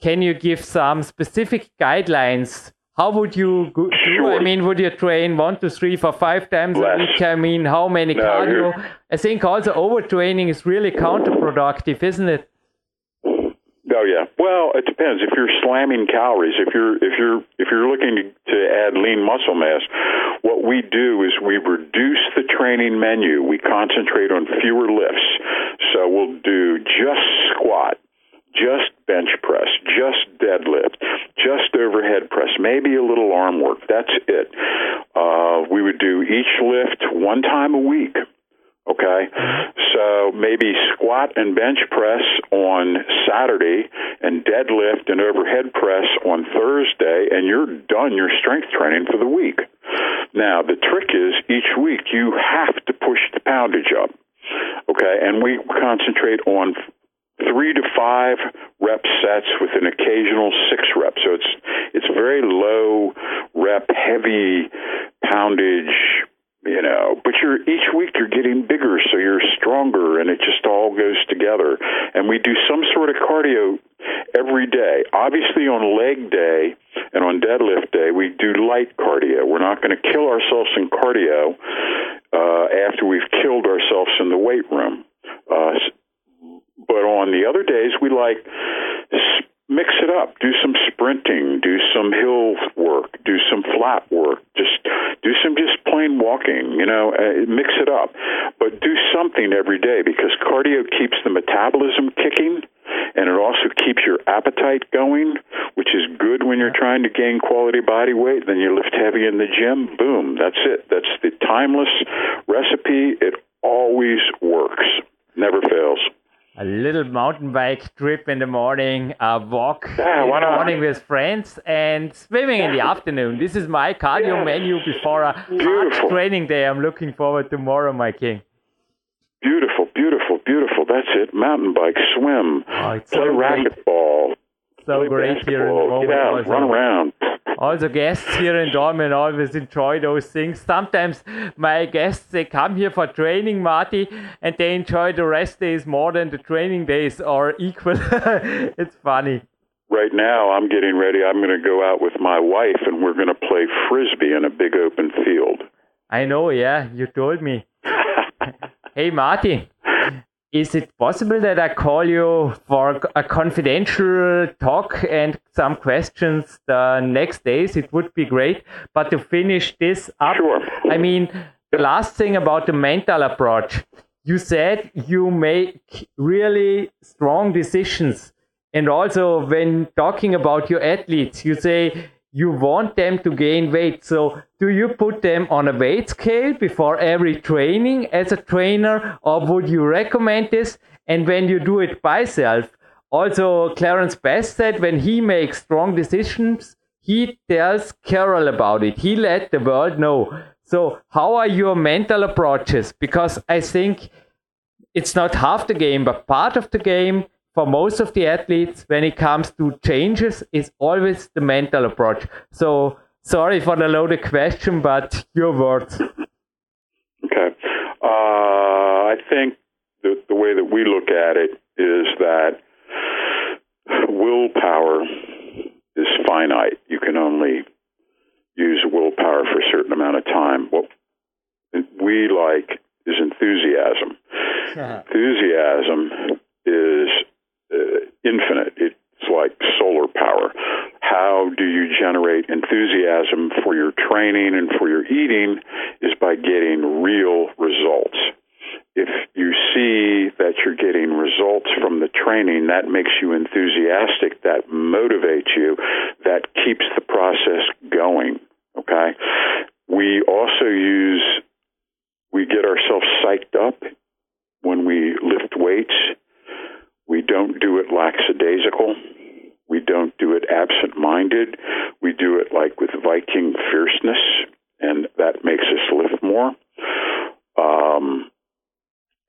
can you give some specific guidelines? How would you go, do? I mean, would you train one to three for five times a week? I mean, how many No, cardio? you're- I think also overtraining is really counterproductive, isn't it? Oh yeah. Well, it depends. If you're slamming calories, if you're if you're if you're looking to, to add lean muscle mass, what we do is we reduce the training menu. We concentrate on fewer lifts. So we'll do just squat, just bench press, just deadlift, just overhead press, maybe a little arm work. That's it. Uh, we would do each lift one time a week. Okay, so maybe squat and bench press on Saturday and deadlift and overhead press on Thursday, and you're done your strength training for the week. Now, the trick is each week you have to push the poundage up. Okay, and we concentrate on three to five rep sets with an occasional six rep. So it's it's very low rep, heavy poundage you know but you're each week you're getting bigger so you're stronger and it just all goes together. And we do some sort of cardio every day. Obviously on leg day and on deadlift day we do light cardio. We're not going to kill ourselves in cardio uh, after we've killed ourselves in the weight room. Uh, but on the other days we like mix it up. Do some sprinting. Do some hill work. Do some flat work. Just do some just plain walking you know uh, mix it up. But do something every day because cardio keeps the metabolism kicking and it also keeps your appetite going which is good when you're trying to gain quality body weight. Then you lift heavy in the gym. Boom. That's it. That's the timeless recipe. It always works never fails A little mountain bike trip in the morning, a walk Yeah, in the morning with friends, and swimming in the afternoon. This is my cardio Yeah. menu before a hard training day. I'm looking forward to tomorrow, my king. Beautiful, beautiful, beautiful. That's it. Mountain bike, swim, Oh, play so racquetball, So play great here in the moment. get out, run around. Also, guests here in Dortmund always enjoy those things. Sometimes my guests they come here for training, Marty, and they enjoy the rest days more than the training days are equal. it's funny. Right now, I'm getting ready. I'm going to go out with my wife, and we're going to play frisbee in a big open field. I know, yeah, you told me. hey, Marty, is it possible that I call you for a confidential talk and some questions the next days? It would be great. But to finish this up, Sure. I mean, the last thing about the mental approach, you said you make really strong decisions. And also, when talking about your athletes, you say you want them to gain weight. So, do you put them on a weight scale before every training as a trainer, or would you recommend this? And when you do it by self, also Clarence Best said when he makes strong decisions, he tells Carol about it. He let the world know. So, how are your mental approaches? Because I think it's not half the game, but part of the game for most of the athletes when it comes to changes is always the mental approach. So, sorry for the loaded question, but your words. Okay. Uh, I think the, the way that we look at it is that willpower is finite. You can only use willpower for a certain amount of time. What we like is enthusiasm. enthusiasm is uh, infinite. It's like solar power. How do you generate enthusiasm for your training and for your eating is by getting real results. If you see that you're getting results from the training, that makes you enthusiastic, that motivates you, that keeps the process going. Okay? We also use, we get ourselves psyched up when we lift weights. We don't do it lackadaisical. We don't do it absent minded. We do it like with Viking fierceness, and that makes us lift more. Um,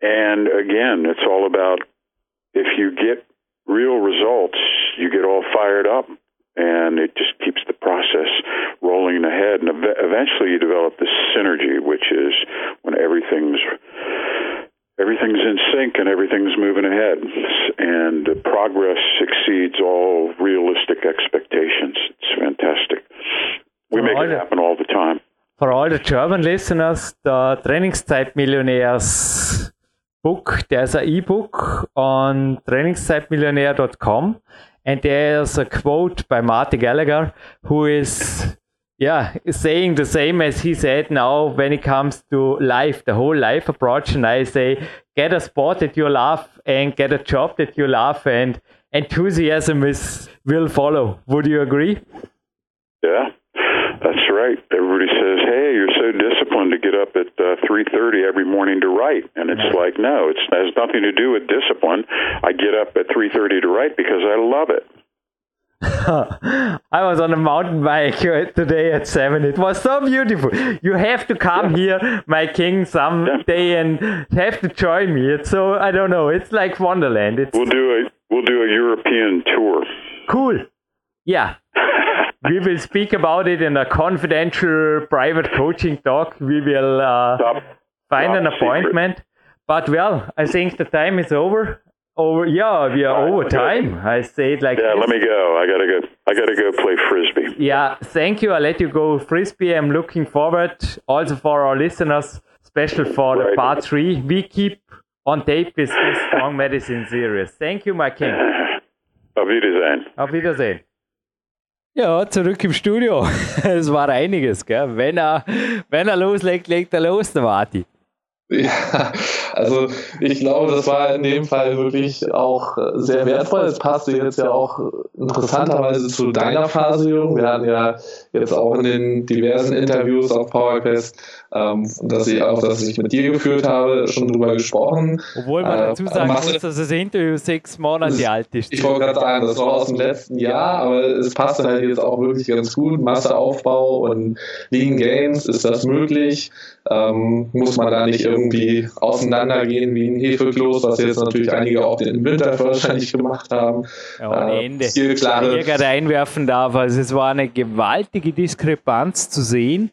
and again, it's all about if you get real results, you get all fired up, and it just keeps the process rolling ahead. And ev- eventually, you develop this synergy, which is when everything's everything's in sync and everything's moving ahead, and the progress exceeds all realistic expectations. It's fantastic. We make it happen all the time. For all the German listeners, the Trainingszeitmillionärs book, there's an ebook on trainingszeitmillionär.com and there's a quote by Marty Gallagher who is yeah saying the same as he said now when it comes to life the whole life approach. And i say get a sport that you love and get a job that you love and enthusiasm is will follow. Would you agree? Yeah, that's right. Everybody says, "Hey, you're so disciplined to get up at uh, 3:30 every morning to write," and it's like, no, it's, it has nothing to do with discipline. I get up at 3:30 to write because I love it. I was on a mountain bike today at seven. It was so beautiful. You have to come here, my king, someday and have to join me. It's so I don't know. It's like Wonderland. It's We'll do a we'll do a European tour. cool. Yeah. we will speak about it in a confidential private coaching talk. We will uh, Top, find an top secret. appointment. But well, I think the time is over. Over, yeah, we are right, over time. I say it like Yeah, this. let me go. I gotta go. I gotta go play frisbee. Yeah, thank you. I'll let you go frisbee. I'm looking forward also for our listeners, special for the part three. We keep on tape with this strong medicine series. Thank you, my king. Auf Wiedersehen. Auf Wiedersehen. Ja, zurück im Studio. Es war einiges, gell? Wenn er, wenn er loslegt, legt er los, der Marti. Ja, also ich glaube, das war in dem Fall wirklich auch äh, sehr wertvoll. Es passte jetzt ja auch interessanterweise zu deiner Phase, Jürgen. Wir hatten ja jetzt auch in den diversen Interviews auf PowerQuest, ähm, dass ich auch, dass ich mit dir geführt habe, schon drüber gesprochen. Obwohl man Äh, dazu sagen du- muss, dass das Interview sechs Monate alt ist. Ich wollte gerade sagen, das noch aus dem letzten Jahr, aber es passt halt jetzt auch wirklich ganz gut. Masseaufbau und Lean Gains, ist das möglich? Ähm, muss man da nicht irgendwie auseinandergehen wie ein Hefekloß, was jetzt natürlich einige auch im Winter wahrscheinlich gemacht haben? Ja, ohne Äh, Ende. zielklare- Wenn ich hier gerade einwerfen darf, also es war eine gewaltige Diskrepanz zu sehen.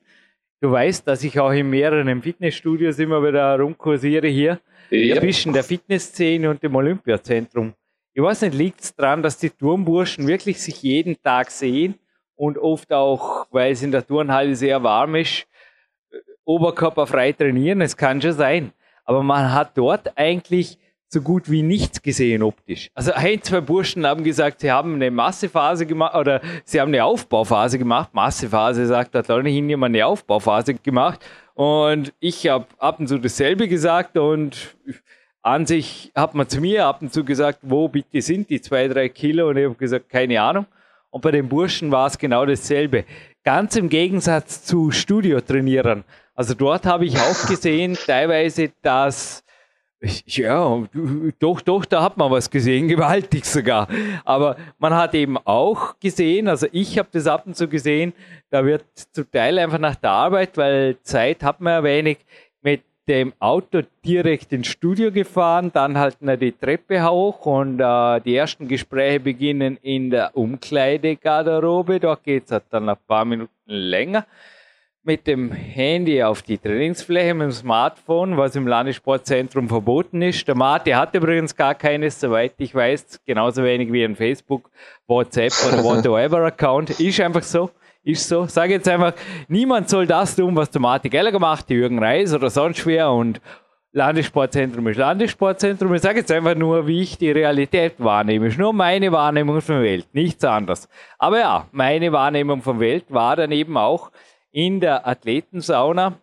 Du weißt, dass ich auch in mehreren Fitnessstudios immer wieder rumkursiere hier Ja. zwischen der Fitnessszene und dem Olympiazentrum. Ich weiß nicht, liegt es daran, dass die Turmburschen wirklich sich jeden Tag sehen und oft auch, weil es in der Turnhalle sehr warm ist, oberkörperfrei trainieren? Es kann schon sein. Aber man hat dort eigentlich so gut wie nichts gesehen optisch. Also ein, zwei Burschen haben gesagt, sie haben eine Massephase gemacht oder sie haben eine Aufbauphase gemacht. Massephase sagt, da hat noch nicht jemand eine Aufbauphase gemacht. Und ich habe ab und zu dasselbe gesagt und an sich hat man zu mir ab und zu gesagt, wo bitte sind die zwei, drei Kilo? Und ich habe gesagt, keine Ahnung. Und bei den Burschen war es genau dasselbe. Ganz im Gegensatz zu Studiotrainierern. Also dort habe ich auch gesehen, teilweise, dass ja, doch, doch, da hat man was gesehen, gewaltig sogar. Aber man hat eben auch gesehen, also ich habe das ab und zu gesehen, da wird zum Teil einfach nach der Arbeit, weil Zeit hat man ja wenig, mit dem Auto direkt ins Studio gefahren, dann halt die Treppe hoch und äh, die ersten Gespräche beginnen in der Umkleidegarderobe. Dort geht es halt dann ein paar Minuten länger mit dem Handy auf die Trainingsfläche, mit dem Smartphone, was im Landessportzentrum verboten ist. Der Mate hat übrigens gar keines, soweit ich weiß, genauso wenig wie ein Facebook, WhatsApp oder whatever-Account. Ist einfach so. Ist so. Sage jetzt einfach, niemand soll das tun, was der Mate Geller gemacht, die Jürgen Reis oder sonst wer und Landessportzentrum ist Landessportzentrum. Ich sage jetzt einfach nur, wie ich die Realität wahrnehme. Ist nur meine Wahrnehmung von Welt, nichts anderes. Aber ja, meine Wahrnehmung von Welt war dann eben auch, in der Athletensauna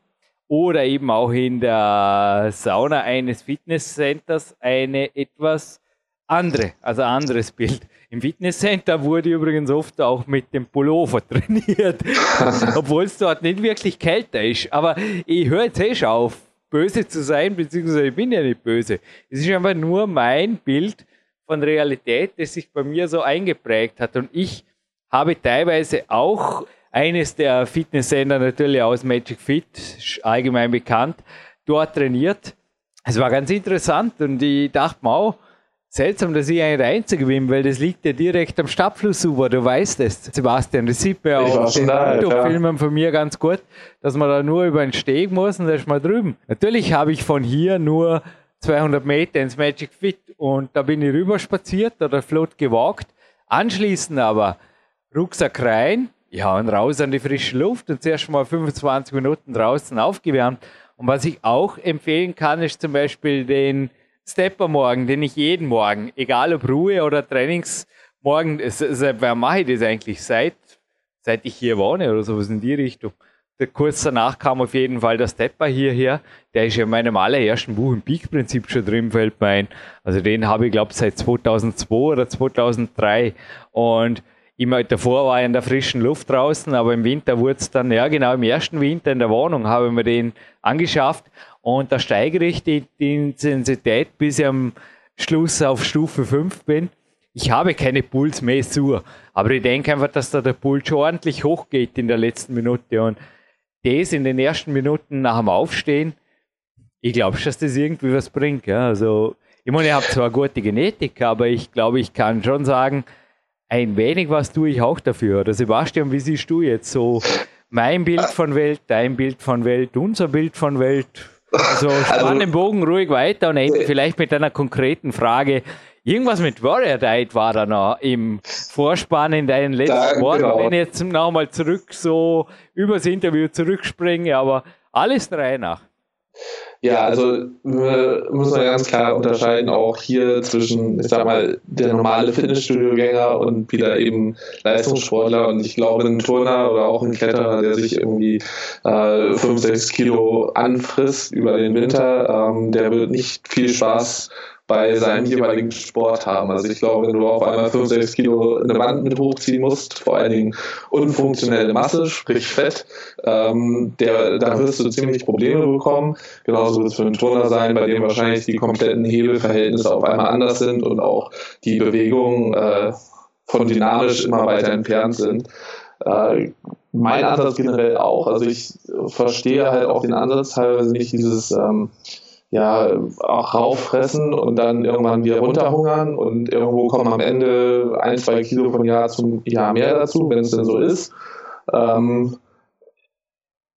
oder eben auch in der Sauna eines Fitnesscenters eine etwas andere, also anderes Bild. Im Fitnesscenter wurde übrigens oft auch mit dem Pullover trainiert, obwohl es dort nicht wirklich kälter ist. Aber ich höre jetzt eh schon auf, böse zu sein, beziehungsweise ich bin ja nicht böse. Es ist einfach nur mein Bild von Realität, das sich bei mir so eingeprägt hat. Und ich habe teilweise auch eines der Fitnesssender natürlich aus Magic Fit, allgemein bekannt, dort trainiert. Es war ganz interessant und ich dachte mir auch, seltsam, dass ich eigentlich der Einzige bin, weil das liegt ja direkt am Stadtflussufer, du weißt es, Sebastian, das sieht man ja auch den YouTube-Filmen von mir ganz gut, dass man da nur über einen Steg muss und da ist man drüben. Natürlich habe ich von hier nur 200 Meter ins Magic Fit und da bin ich rüber spaziert oder flott gewagt. Anschließend aber Rucksack rein, ja, und raus an die frische Luft und zuerst mal 25 Minuten draußen aufgewärmt. Und was ich auch empfehlen kann, ist zum Beispiel den Stepper Morgen, den ich jeden Morgen, egal ob Ruhe oder Trainingsmorgen, seit wer mache ich das eigentlich? Seit, seit ich hier wohne oder sowas in die Richtung. Der kurz danach kam auf jeden Fall der Stepper hierher. Der ist ja in meinem allerersten Buch im Peak-Prinzip schon drin, fällt mir ein. Also den habe ich, glaube seit 2002 oder 2003. Und immer davor war ich in der frischen Luft draußen, aber im Winter wurde es dann, ja genau, im ersten Winter in der Wohnung habe ich mir den angeschafft und da steigere ich die, die Intensität, bis ich am Schluss auf Stufe 5 bin. Ich habe keine Pulsmessur, aber ich denke einfach, dass da der Puls schon ordentlich hochgeht in der letzten Minute und das in den ersten Minuten nach dem Aufstehen, ich glaube, dass das irgendwie was bringt. Ja. Also, ich meine, ich habe zwar gute Genetik, aber ich glaube, ich kann schon sagen, ein wenig was tue ich auch dafür. Oder Sebastian, wie siehst du jetzt so mein Bild von Welt, dein Bild von Welt, unser Bild von Welt? Also, also spann also, den Bogen ruhig weiter und ende vielleicht mit einer konkreten Frage. Irgendwas mit Warrior Diet war da noch im Vorspann in deinen letzten Worten, genau. wenn ich jetzt nochmal zurück so übers Interview zurückspringe, aber alles drei nach. Ja, also wir müssen wir ganz klar unterscheiden auch hier zwischen, ich sag mal, der normale Fitnessstudio-Gänger und wieder eben Leistungssportler. Und ich glaube, ein Turner oder auch ein Kletterer, der sich irgendwie äh, 5, 6 Kilo anfrisst über den Winter, ähm, der wird nicht viel Spaß bei seinem jeweiligen Sport haben. Also ich glaube, wenn du auf einmal 5, 6 Kilo eine Wand mit hochziehen musst, vor allen Dingen unfunktionelle Masse, sprich Fett, ähm, der, da wirst du ziemlich Probleme bekommen. Genauso wird es für einen Turner sein, bei dem wahrscheinlich die kompletten Hebelverhältnisse auf einmal anders sind und auch die Bewegungen äh, von dynamisch immer weiter entfernt sind. Äh, mein Ansatz generell auch. Also ich verstehe halt auch den Ansatz teilweise nicht dieses ähm, ja auch rauffressen und dann irgendwann wieder runterhungern und irgendwo kommen am Ende ein, zwei Kilo von Jahr zum Jahr mehr dazu, wenn es denn so ist. Ähm,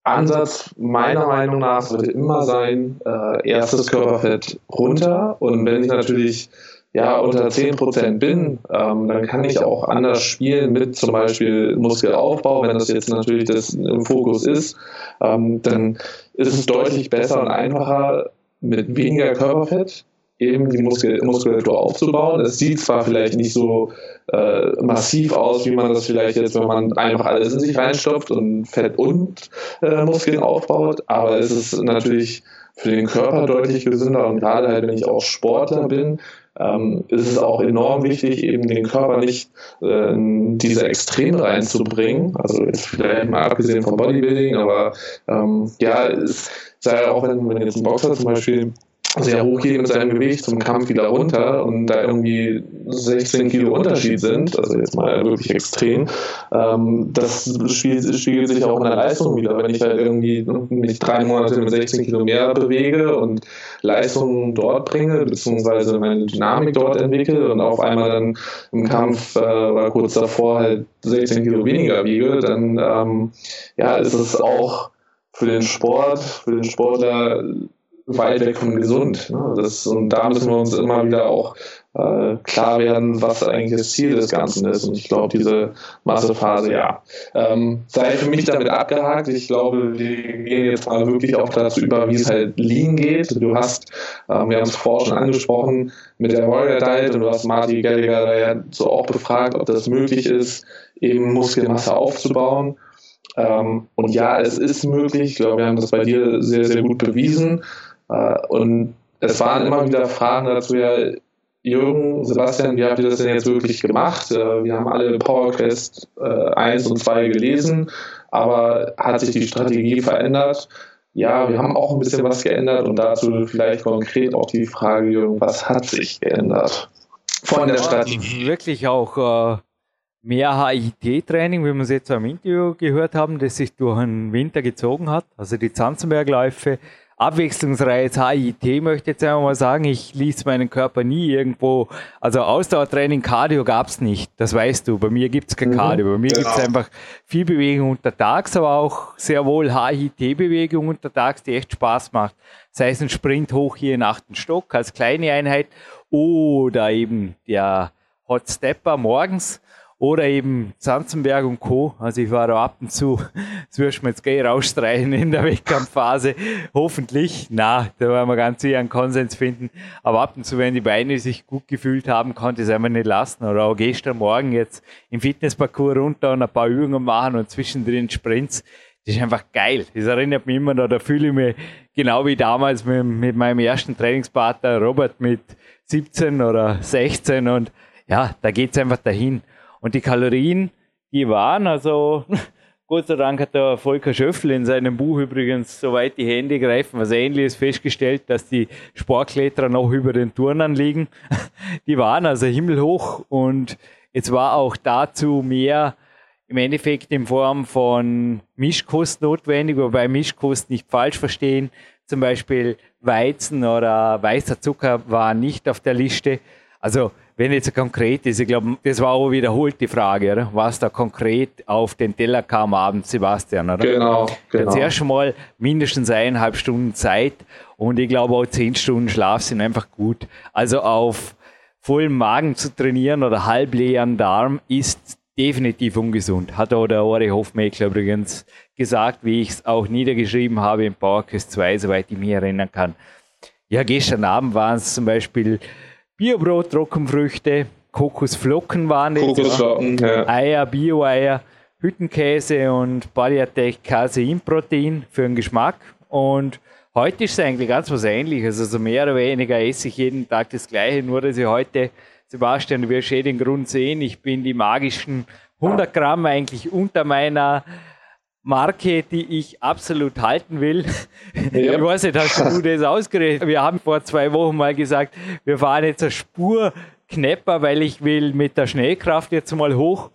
Ansatz meiner Meinung nach sollte immer sein, äh, erstes Körperfett runter und wenn ich natürlich ja unter 10% bin, ähm, dann kann ich auch anders spielen mit zum Beispiel Muskelaufbau, wenn das jetzt natürlich das im Fokus ist, ähm, dann ist es deutlich besser und einfacher, mit weniger Körperfett eben die Muskel Muskulatur aufzubauen. Es sieht zwar vielleicht nicht so äh, massiv aus, wie man das vielleicht jetzt, wenn man einfach alles in sich reinstopft und Fett und äh, Muskeln aufbaut, aber es ist natürlich für den Körper deutlich gesünder und gerade halt, wenn ich auch Sportler bin, ähm, ist es auch enorm wichtig, eben den Körper nicht äh, in diese Extreme reinzubringen. Also jetzt vielleicht mal abgesehen vom Bodybuilding, aber ähm, ja, es sei auch, wenn, wenn jetzt ein Boxer zum Beispiel sehr hoch geht mit seinem Gewicht zum Kampf wieder runter und da irgendwie 16 Kilo Unterschied sind, also jetzt mal wirklich extrem, ähm, das spiegelt, sich auch in der Leistung wieder. Wenn ich halt irgendwie mich drei Monate mit 16 Kilo mehr bewege und Leistungen dort bringe, beziehungsweise meine Dynamik dort entwickle und auf einmal dann im Kampf äh, oder kurz davor halt 16 Kilo weniger wiege, dann ähm, ja, ist es auch für den Sport, für den Sportler weit weg von gesund. Ne? Das, und da müssen wir uns immer wieder auch äh, klar werden, was eigentlich das Ziel des Ganzen ist. Und ich glaube, diese Massephase, ja, ähm, sei für mich damit abgehakt. Ich glaube, wir gehen jetzt mal wirklich auch dazu über, wie es halt Lean geht. Du hast, ähm, wir haben es vorher schon angesprochen, mit der Warrior Diet und du hast Marty Gallagher da ja so auch befragt, ob das möglich ist, eben Muskelmasse aufzubauen. Ähm, und ja, es ist möglich. Ich glaube, wir haben das bei dir sehr, sehr gut bewiesen. Äh, und es waren immer wieder Fragen dazu, ja, Jürgen, Sebastian, wie habt ihr das denn jetzt wirklich gemacht? Äh, wir haben alle PowerQuest 1 äh, und 2 gelesen, aber hat sich die Strategie verändert? Ja, wir haben auch ein bisschen was geändert und dazu vielleicht konkret auch die Frage, Jürgen, was hat sich geändert von der Strategie? Wirklich auch mehr HIT-Training, wie wir es jetzt im Interview gehört haben, das sich durch den Winter gezogen hat. Also die Zanzenbergläufe, abwechslungsreiches HIT möchte ich jetzt einmal sagen. Ich ließ meinen Körper nie irgendwo, also Ausdauertraining, Cardio gab's nicht. Das weißt du. Bei mir gibt's kein mhm. Cardio. Bei mir genau. gibt's einfach viel Bewegung untertags, aber auch sehr wohl HIT-Bewegung untertags, die echt Spaß macht. Sei es ein Sprint hoch hier in achten Stock als kleine Einheit oder eben der Hot Stepper morgens oder eben Zanzenberg und Co. Also ich war da ab und zu, das wirst du mir jetzt gleich rausstreichen in der Wettkampfphase. Hoffentlich. Na, da werden wir ganz sicher einen Konsens finden. Aber ab und zu, wenn die Beine sich gut gefühlt haben, konnte ich es einfach nicht lassen. Oder auch gestern Morgen jetzt im Fitnessparcours runter und ein paar Übungen machen und zwischendrin Sprints. Das ist einfach geil. Das erinnert mich immer noch, da fühle ich mich genau wie damals mit, mit meinem ersten Trainingspartner Robert mit 17 oder 16 und ja, da geht's einfach dahin. Und die Kalorien, die waren, also Gott sei Dank hat der Volker Schöffel in seinem Buch übrigens, soweit die Hände greifen, was ähnliches festgestellt, dass die Sportkletterer noch über den Turnern liegen. Die waren also himmelhoch und jetzt war auch dazu mehr im Endeffekt in Form von Mischkost notwendig, wobei Mischkost nicht falsch verstehen. Zum Beispiel Weizen oder weißer Zucker war nicht auf der Liste. Also wenn jetzt konkret ist, ich glaube, das war auch wiederholt die Frage, oder? was da konkret auf den Teller kam abends, Sebastian, oder? Genau, genau. Zuerst mal mindestens eineinhalb Stunden Zeit und ich glaube auch zehn Stunden Schlaf sind einfach gut. Also auf vollem Magen zu trainieren oder halbleeren Darm ist definitiv ungesund. Hat auch der Ori Hofmeckler übrigens gesagt, wie ich es auch niedergeschrieben habe in PowerQuest 2, soweit ich mich erinnern kann. Ja, gestern Abend waren es zum Beispiel Biobrot, Trockenfrüchte, Kokosflocken waren jetzt. Kokosflocken, ja. Eier, Bio-Eier, Hüttenkkäse und Badiatec Casein-Protein für den Geschmack. Und heute ist es eigentlich ganz was ähnliches. Also mehr oder weniger esse ich jeden Tag das Gleiche, nur dass ich heute, Sebastian, du wirst eh den Grund sehen, ich bin die magischen 100 Gramm eigentlich unter meiner Marke, die ich absolut halten will. Ja. Ich weiß nicht, hast du das ausgerechnet? Wir haben vor zwei Wochen mal gesagt, wir fahren jetzt eine Spur knapper, weil ich will mit der Schnellkraft jetzt mal hoch.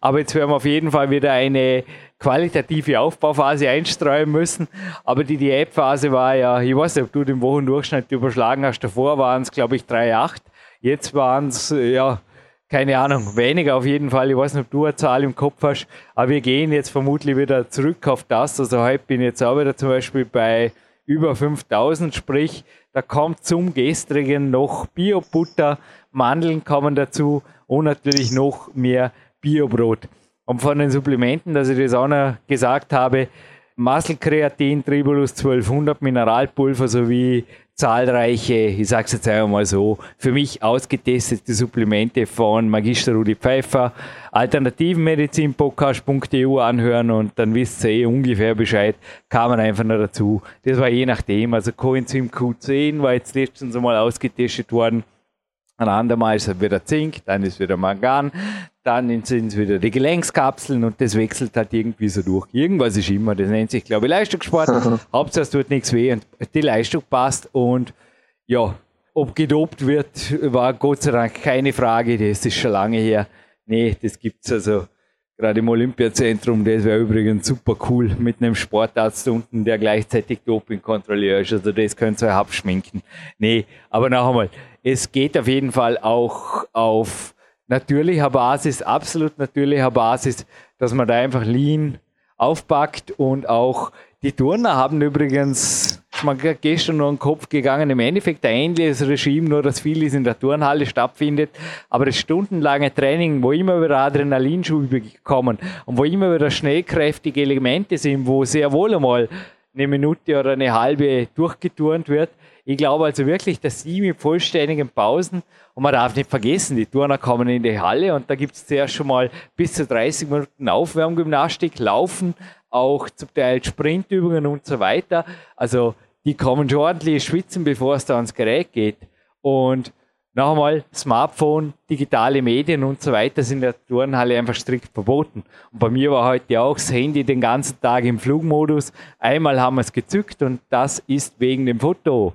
Aber jetzt werden wir auf jeden Fall wieder eine qualitative Aufbauphase einstreuen müssen. Aber die Diätphase war ja, ich weiß nicht, ob du den Wochendurchschnitt überschlagen hast. Davor waren es, glaube ich, 3,8. Jetzt waren es, ja, keine Ahnung, weniger auf jeden Fall. Ich weiß nicht, ob du eine Zahl im Kopf hast, aber wir gehen jetzt vermutlich wieder zurück auf das. Also heute bin ich jetzt auch wieder zum Beispiel bei über 5000, sprich, da kommt zum gestrigen noch Biobutter, Mandeln kommen dazu und natürlich noch mehr Biobrot. Und von den Supplementen, dass ich das auch noch gesagt habe, Muskelkreatin, Tribulus 1200, Mineralpulver sowie zahlreiche, ich sage es jetzt einmal so, für mich ausgetestete Supplemente von Magister Rudi Pfeiffer, alternativenmedizinpodcast.eu anhören und dann wisst ihr eh ungefähr Bescheid, kam man einfach noch dazu. Das war je nachdem, also Coenzym Q10 war jetzt letztens einmal ausgetestet worden, ein andermal ist es wieder Zink, dann ist wieder Mangan, dann sind es wieder die Gelenkskapseln und das wechselt halt irgendwie so durch. Irgendwas ist immer, das nennt sich, glaube ich, Leistungssport. Hauptsache es tut nichts weh und die Leistung passt und ja, ob gedopt wird, war Gott sei Dank keine Frage, das ist schon lange her. Nee, das gibt es also gerade im Olympiazentrum, das wäre übrigens super cool mit einem Sportarzt unten, der gleichzeitig Doping-Kontrolleur ist. Also das könnt ihr euch abschminken. Nee, aber noch einmal, es geht auf jeden Fall auch auf natürlicher Basis, absolut natürlicher Basis, dass man da einfach lean aufpackt und auch die Turner haben übrigens, man gestern nur den Kopf gegangen, im Endeffekt ein ähnliches Regime, nur dass vieles in der Turnhalle stattfindet, aber das stundenlange Training, wo immer wieder Adrenalinschübe kommen und wo immer wieder schnellkräftige Elemente sind, wo sehr wohl einmal eine Minute oder eine halbe durchgeturnt wird, ich glaube also wirklich, dass sie mit vollständigen Pausen, und man darf nicht vergessen, die Turner kommen in die Halle und da gibt es zuerst schon mal bis zu 30 Minuten Aufwärmgymnastik, Laufen, auch zum Teil Sprintübungen und so weiter. Also die kommen schon ordentlich schwitzen, bevor es da ans Gerät geht. Und noch einmal, Smartphone, digitale Medien und so weiter sind in der Turnhalle einfach strikt verboten. Und bei mir war heute auch das Handy den ganzen Tag im Flugmodus. Einmal haben wir es gezückt und das ist wegen dem Foto,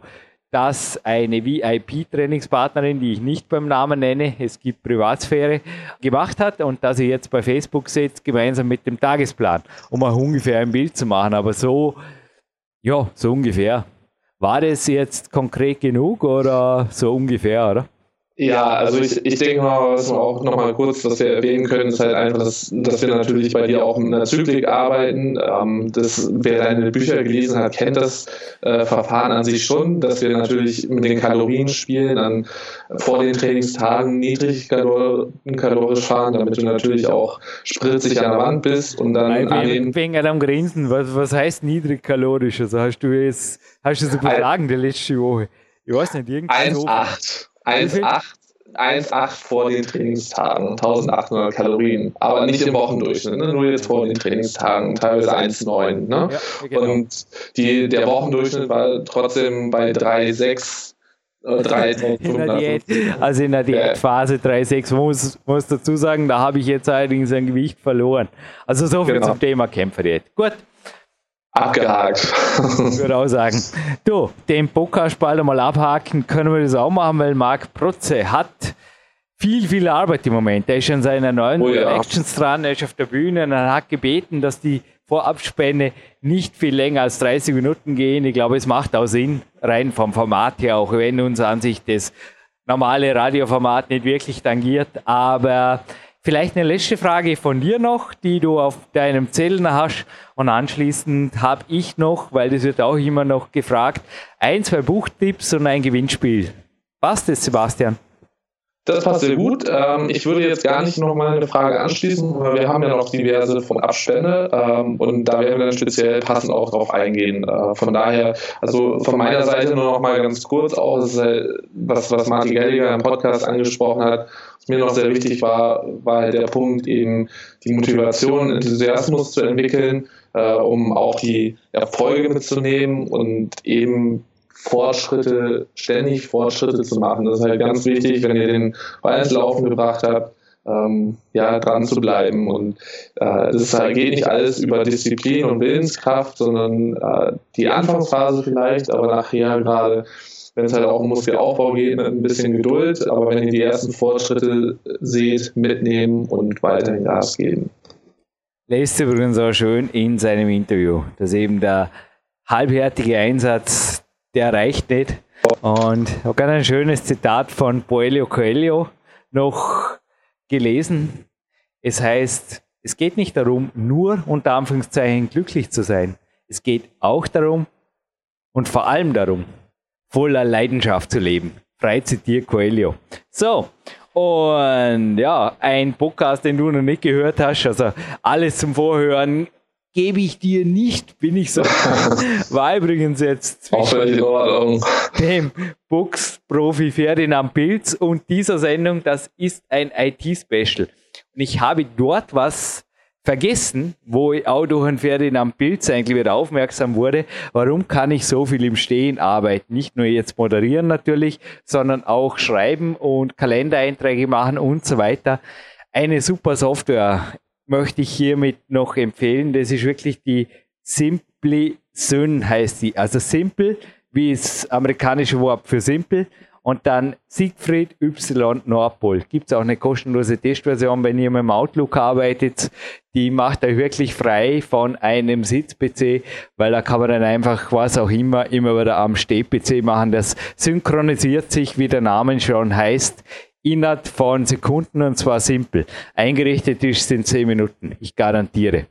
dass eine VIP-Trainingspartnerin, die ich nicht beim Namen nenne, es gibt Privatsphäre, gemacht hat und dass sie jetzt bei Facebook setzt, gemeinsam mit dem Tagesplan, um auch ungefähr ein Bild zu machen. Aber so, ja, so ungefähr. War das jetzt konkret genug oder so ungefähr, oder? Ja, also ich, ich denke mal, was wir auch nochmal kurz, was wir erwähnen können, ist halt einfach, dass, dass wir natürlich bei dir auch mit einer Zyklik arbeiten. Ähm, das, wer deine Bücher gelesen hat, kennt das äh, Verfahren an sich schon, dass wir natürlich mit den Kalorien spielen, dann vor den Trainingstagen niedrig kalorisch fahren, damit du natürlich auch spritzig an der Wand bist und dann Nein, an den... Wegen am Grinsen, was, was heißt niedrig kalorisch? Also hast du jetzt, hast du so übertragen die letzte Woche? Ich weiß nicht, irgendwie 1,8. 1,8 vor den Trainingstagen, 1800 Kalorien, aber nicht im Wochendurchschnitt, ne? nur jetzt vor den Trainingstagen, teilweise 1,9. Ne? Ja, genau. Und die, der Wochendurchschnitt war trotzdem bei 3,6. 3, äh, also in der Diätphase 3,6 muss, muss dazu sagen, da habe ich jetzt allerdings ein Gewicht verloren. Also so viel genau. zum Thema Kämpferdiät. Gut, Abgehakt. Ich würde auch sagen. Du, den Pokaspalt einmal abhaken, können wir das auch machen, weil Marc Protze hat viel, viel Arbeit im Moment. Er ist an seiner neuen oh ja. Actions dran, er ist auf der Bühne und er hat gebeten, dass die Vorabspänne nicht viel länger als 30 Minuten gehen. Ich glaube, es macht auch Sinn, rein vom Format her, auch wenn uns an sich das normale Radioformat nicht wirklich tangiert. Aber Vielleicht eine letzte Frage von dir noch, die du auf deinem Zellen hast. Und anschließend habe ich noch, weil das wird auch immer noch gefragt, ein, zwei Buchtipps und ein Gewinnspiel. Passt das, Sebastian? Das passt sehr gut. Ähm, ich würde jetzt gar nicht nochmal eine Frage anschließen, weil wir haben ja noch diverse von Abstände ähm, und da werden wir dann speziell passend auch drauf eingehen. Äh, von daher, also von meiner Seite nur noch mal ganz kurz auch, halt, was, was Martin Gelliger im Podcast angesprochen hat, was mir noch sehr wichtig war, war halt der Punkt eben die Motivation, Enthusiasmus zu entwickeln, äh, um auch die Erfolge mitzunehmen und eben Fortschritte, ständig Fortschritte zu machen. Das ist halt ganz wichtig, wenn ihr den Ball ins Laufen gebracht habt, ähm, ja, dran zu bleiben. Und äh, das halt, geht nicht alles über Disziplin und Willenskraft, sondern äh, die Anfangsphase vielleicht, aber nachher gerade, wenn es halt auch um Muskelaufbau geht, mit ein bisschen Geduld, aber wenn ihr die ersten Fortschritte seht, mitnehmen und weiterhin Gas geben. Lässt übrigens auch schön in seinem Interview, dass eben der halbhertige Einsatz der reicht nicht. Und ich habe gerade ein schönes Zitat von Boelio Coelho noch gelesen. Es heißt, es geht nicht darum, nur unter Anführungszeichen glücklich zu sein. Es geht auch darum und vor allem darum, voller Leidenschaft zu leben. Frei zitiert Coelho. So, und ja, ein Podcast, den du noch nicht gehört hast, also alles zum Vorhören gebe ich dir nicht, bin ich so. War übrigens jetzt zwischen dem Boxprofi Ferdinand Pilz und dieser Sendung, das ist ein IT-Special. Und ich habe dort was vergessen, wo ich auch durch einen Ferdinand Pilz eigentlich wieder aufmerksam wurde, warum kann ich so viel im Stehen arbeiten? Nicht nur jetzt moderieren natürlich, sondern auch schreiben und Kalendereinträge machen und so weiter. Eine super Software möchte ich hiermit noch empfehlen. Das ist wirklich die Simply Syn heißt die. Also Simple, wie das amerikanische Wort für Simple und dann Siegfried Y Nordpol. Gibt es auch eine kostenlose Testversion, wenn ihr mit dem Outlook arbeitet. Die macht euch wirklich frei von einem Sitz-PC, weil da kann man dann einfach was auch immer immer wieder am Steh-PC machen. Das synchronisiert sich, wie der Name schon heißt, innerhalb von Sekunden und zwar simpel. Eingerichtet ist es in 10 Minuten. Ich garantiere.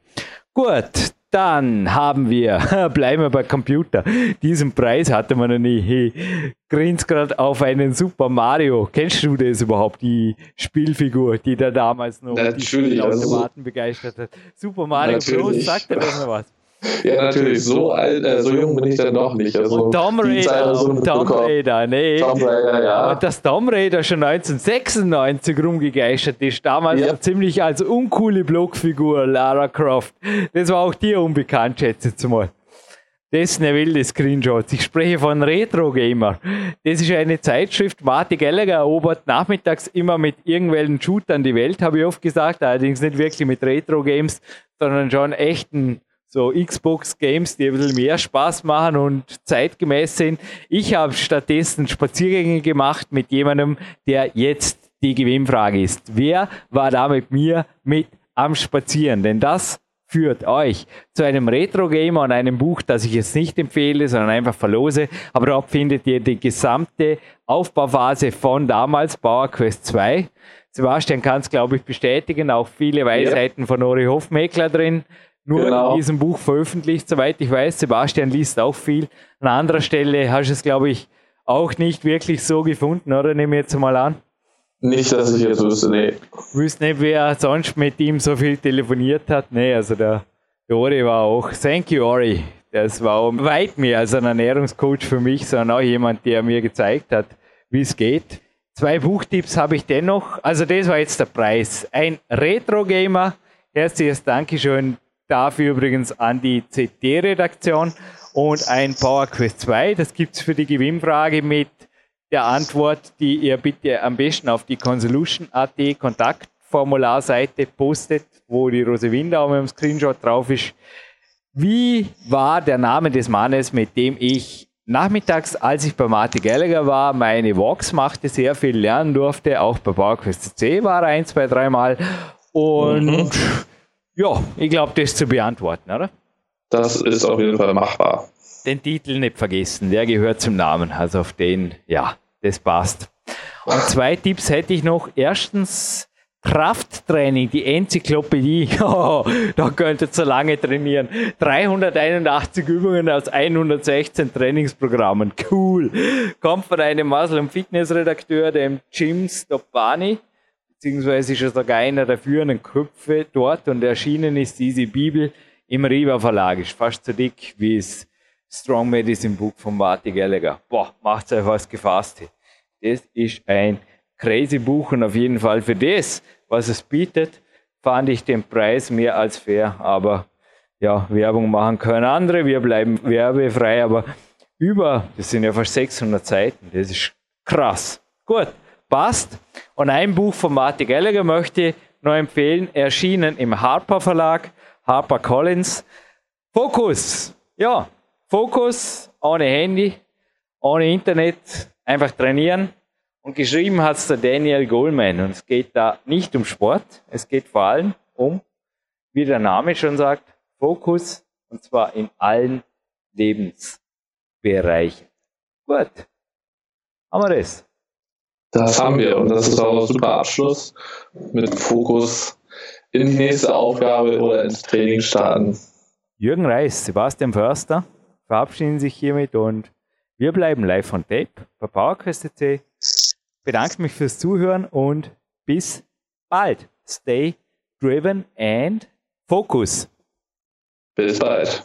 Gut, dann haben wir, bleiben wir bei Computer. Diesen Preis hatte man noch nie. Hey, grins gerade auf einen Super Mario. Kennst du das überhaupt, die Spielfigur, die da damals noch Natürlich, die Automaten also, begeistert hat? Super Mario Bros. Sagt er das noch was? Ja, natürlich. So alt, äh, so jung bin ich dann noch nicht. Also und Tom Raider, so und Tom Raider, nee. Tom Raider, ja. Und dass Tom Raider schon 1996 rumgegeistert ist, damals ja. ziemlich als uncoole Blockfigur Lara Croft. Das war auch dir unbekannt, schätze ich mal. Das ist eine wilde Screenshot. Ich spreche von Retro Gamer. Das ist eine Zeitschrift. Marty Gallagher erobert nachmittags immer mit irgendwelchen Shootern die Welt, habe ich oft gesagt. Allerdings nicht wirklich mit Retro Games, sondern schon echten so Xbox-Games, die ein bisschen mehr Spaß machen und zeitgemäß sind. Ich habe stattdessen Spaziergänge gemacht mit jemandem, der jetzt die Gewinnfrage ist. Wer war da mit mir mit am Spazieren? Denn das führt euch zu einem Retro-Gamer und einem Buch, das ich jetzt nicht empfehle, sondern einfach verlose. Aber dort findet ihr die gesamte Aufbauphase von damals, Power Quest 2. Sebastian kann es, glaube ich, bestätigen, auch viele Weisheiten ja. von Ori Hofmeckler drin nur genau. in diesem Buch veröffentlicht, soweit ich weiß. Sebastian liest auch viel. An anderer Stelle hast du es, glaube ich, auch nicht wirklich so gefunden, oder? Nehme ich jetzt mal an. Nicht, dass ich jetzt wüsste, nee. Wüsste nicht, wer sonst mit ihm so viel telefoniert hat. Nee, also der, der Ori war auch. Thank you, Ori. Das war weit mehr als ein Ernährungscoach für mich, sondern auch jemand, der mir gezeigt hat, wie es geht. Zwei Buchtipps habe ich dennoch. Also, das war jetzt der Preis. Ein Retro-Gamer. Herzliches Dankeschön Dafür übrigens an die CD-Redaktion und ein Power Quest 2. Das gibt es für die Gewinnfrage mit der Antwort, die ihr bitte am besten auf die Consolution.at Kontaktformularseite postet, wo die Rose Windau mit dem Screenshot drauf ist. Wie war der Name des Mannes, mit dem ich nachmittags, als ich bei Marty Gallagher war, meine Walks machte, sehr viel lernen durfte. Auch bei PowerQuest C war er ein, zwei, dreimal. Und mhm. Ja, ich glaube, das zu beantworten, oder? Das ist auf jeden Fall machbar. Den Titel nicht vergessen, der gehört zum Namen. Also auf den, ja, das passt. Und zwei Tipps hätte ich noch. Erstens, Krafttraining, die Enzyklopädie. Oh, da könnt ihr zu lange trainieren. 381 Übungen aus 116 Trainingsprogrammen. Cool. Kommt von einem Muscle- und Fitnessredakteur, dem Jim Stoppani beziehungsweise ist er sogar einer der führenden Köpfe dort und erschienen ist diese Bibel im Riva Verlag. Ist fast so dick wie das Strong Medicine Book von Marty Gallagher. Boah, macht's euch was gefasst. Das ist ein crazy Buch und auf jeden Fall für das, was es bietet, fand ich den Preis mehr als fair. Aber ja, Werbung machen können andere, wir bleiben werbefrei, aber über, das sind ja fast 600 Seiten, das ist krass. Gut passt. Und ein Buch von Martin Gallagher möchte ich noch empfehlen, erschienen im Harper Verlag, Harper Collins. Fokus, ja, Fokus, ohne Handy, ohne Internet, einfach trainieren. Und geschrieben hat es der Daniel Goldman. Und es geht da nicht um Sport, es geht vor allem um, wie der Name schon sagt, Fokus, und zwar in allen Lebensbereichen. Gut, haben wir das. Das haben wir und das ist auch ein super Abschluss mit Fokus in die nächste Aufgabe oder ins Training starten. Jürgen Reis, Sebastian Förster verabschieden sich hiermit und wir bleiben live von Tape bei PowerQuest.c. Bedanke mich fürs Zuhören und bis bald. Stay driven and focus. Bis bald.